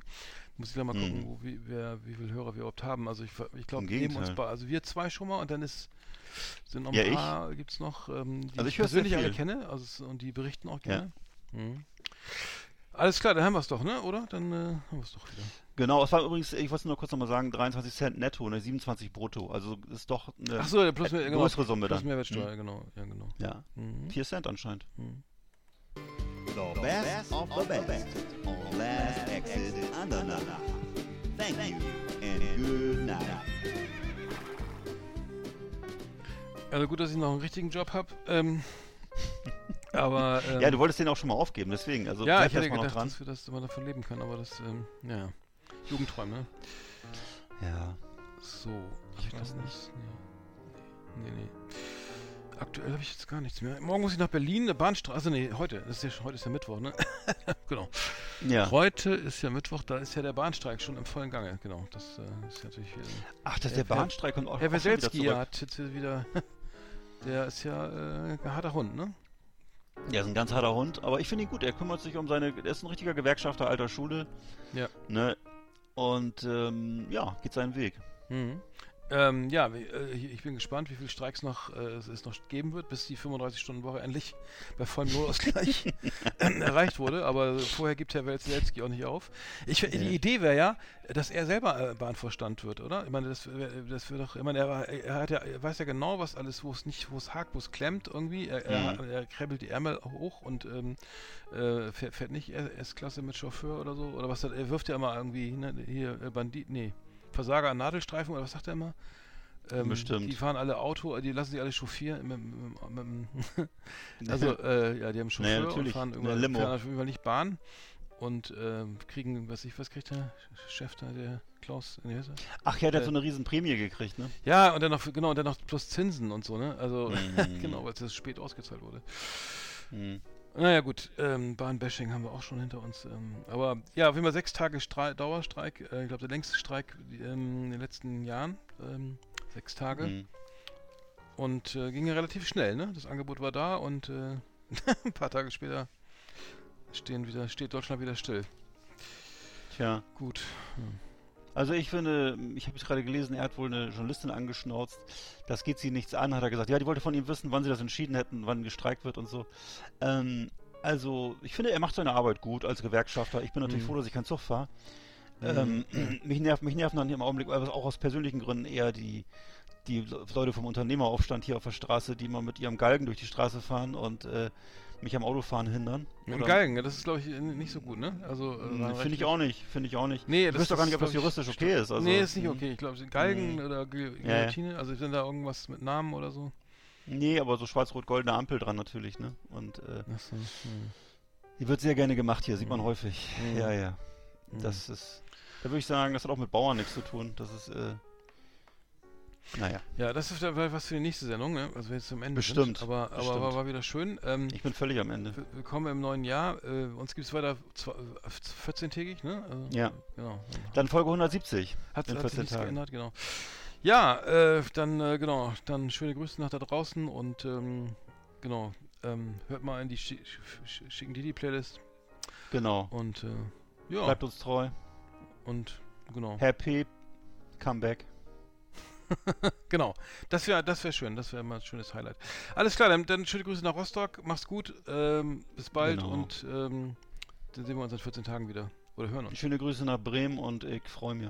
Muss ich gleich mal gucken, Mhm. wo, wie, wer, wie viele Hörer wir überhaupt haben. Also ich, ich glaube, wir nehmen uns bei, also wir zwei schon mal und dann ist sind noch ein Ja, paar, gibt es noch, ähm, die Also ich persönlich alle kenne, also und die berichten auch gerne. Mhm. Alles klar, dann haben wir es doch, ne? Oder? Dann äh, haben wir es doch wieder. Genau, es war übrigens, ich wollte nur kurz nochmal sagen, 23 Cent netto, ne, 27 brutto. Also ist doch eine Ach so, plus, genau, größere Summe plus dann. Mehrwertsteuer, genau, ja genau. Ja, Mhm. 4 Cent anscheinend. The best of the best on Last Exit Andernach. Thank you and good night. Also gut, dass ich noch einen richtigen Job habe. Ähm, aber ähm, Ja, du wolltest den auch schon mal aufgeben, deswegen. Also Ja, ich hätte gedacht, noch dran. dass wir das immer davon leben können, aber das, ähm, ja, Jugendträume, ne? Ja. So, hab ich das nicht? Nee. Nee, nee. Aktuell habe ich jetzt gar nichts mehr. Morgen muss ich nach Berlin, eine Bahnstraße, nee, heute, das ist ja, schon- heute ist ja Mittwoch, ne? genau. Ja. Heute ist ja Mittwoch, da ist ja der Bahnstreik schon im vollen Gange, genau. Das äh, ist natürlich, äh, Ach, das ist Herr- der Bahnstreik kommt auch, Herr Weselski hat jetzt wieder, der ist ja äh, ein harter Hund, ne? Ja, ist ein ganz harter Hund, aber ich finde ihn gut. Er kümmert sich um seine, er ist ein richtiger Gewerkschafter alter Schule. Ja. Ne? Und ähm, ja, geht seinen Weg. Mhm. Ähm, ja, äh, ich bin gespannt, wie viele Streiks noch äh, es noch geben wird, bis die 35-Stunden-Woche endlich bei vollem Lohnausgleich erreicht wurde. Aber vorher gibt Herr Welzelski auch nicht auf. Ich, Die Ja. Idee wäre ja, dass er selber äh, Bahnvorstand wird, oder? Ich meine, das, das wird doch, ich meine, er, er, hat ja, er weiß ja genau, was alles, wo es nicht, wo es hakt, wo es klemmt irgendwie. Er, Mhm. er krabbelt die Ärmel hoch und ähm, äh, fährt, fährt nicht S-Klasse mit Chauffeur oder so. Oder was, er wirft ja immer irgendwie, ne, hier, äh, Bandit, nee. Versager an Nadelstreifen oder was sagt er immer? Ähm, Bestimmt. Die fahren alle Auto, die lassen sich alle chauffieren. Mit, mit, mit, also, äh, ja, die haben Chauffeur und natürlich, fahren irgendwann, Limo. fahren auf jeden Fall nicht Bahn und ähm, kriegen, was ich, was kriegt der Chef da, der Klaus? Nee? Ach ja, der hat Äh, so eine riesen Prämie gekriegt, ne? Ja, und dann noch, genau, und dann noch plus Zinsen und so, ne? Also, Mhm. genau, weil es das spät ausgezahlt wurde. Mhm. Naja, gut, ähm, Bahnbashing haben wir auch schon hinter uns. Ähm, aber ja, auf jeden Fall sechs Tage Strei Dauerstreik. Äh, ich glaube, der längste Streik ähm, in den letzten Jahren. Ähm, sechs Tage. Mhm. Und äh, ging ja relativ schnell, ne? Das Angebot war da und äh, ein paar Tage später stehen wieder, steht Deutschland wieder still. Tja. Gut. Also ich finde, ich habe es gerade gelesen, er hat wohl eine Journalistin angeschnauzt. Das geht sie nichts an, hat er gesagt. Ja, die wollte von ihm wissen, wann sie das entschieden hätten, wann gestreikt wird und so. Ähm, also, ich finde, er macht seine Arbeit gut als Gewerkschafter. Ich bin natürlich Mhm. froh, dass ich keinen Zug fahre. Ähm, mich, nervt, mich nerven dann im Augenblick, aber auch aus persönlichen Gründen eher die, die Leute vom Unternehmeraufstand hier auf der Straße, die mal mit ihrem Galgen durch die Straße fahren und äh, mich am Autofahren hindern. Mit dem Galgen, ja, das ist, glaube ich, äh, nicht so gut, ne? Also, äh, Hm, Finde ich auch nicht, finde ich auch nicht. Nee, ich das wüsste doch gar nicht, ob das juristisch okay ist. Also, nee, ist nicht hm. okay. Ich glaube, Galgen Nee. oder Gu- Ja. Guillotine, also sind da irgendwas mit Namen oder so? Nee, aber so schwarz-rot-goldene Ampel dran natürlich, ne? Und äh, Achso. Hm. die wird sehr gerne gemacht hier, sieht man Mhm. häufig. Ja, ja. Das ist, da würde ich sagen, das hat auch mit Bauern nichts zu tun. Das ist, äh, naja, Ja, das ist vielleicht was für die nächste Sendung, ne? Also wenn jetzt zum Ende Bestimmt, sind. Aber, aber bestimmt. war, war wieder schön. Ähm, ich bin völlig am Ende. Willkommen im neuen Jahr. Äh, uns gibt es weiter zwei- äh, 14-tägig, ne? Also, Ja. Genau. Dann Folge 170 Hat, in hat sich 14 nichts Tagen. geändert, genau. Ja, äh, dann, äh, genau, dann schöne Grüße nach da draußen und, ähm, genau, ähm, hört mal in die Schi Sch Schicken die Playlist Genau. und, äh, ja, Bleibt uns treu. und, genau, Happy Comeback. genau, das wäre, das wäre schön, das wäre mal ein schönes Highlight. Alles klar, dann, dann schöne Grüße nach Rostock, mach's gut, ähm, bis bald Genau. und, ähm, dann sehen wir uns in 14 Tagen wieder oder hören uns. Schöne Grüße nach Bremen und ich freue mich.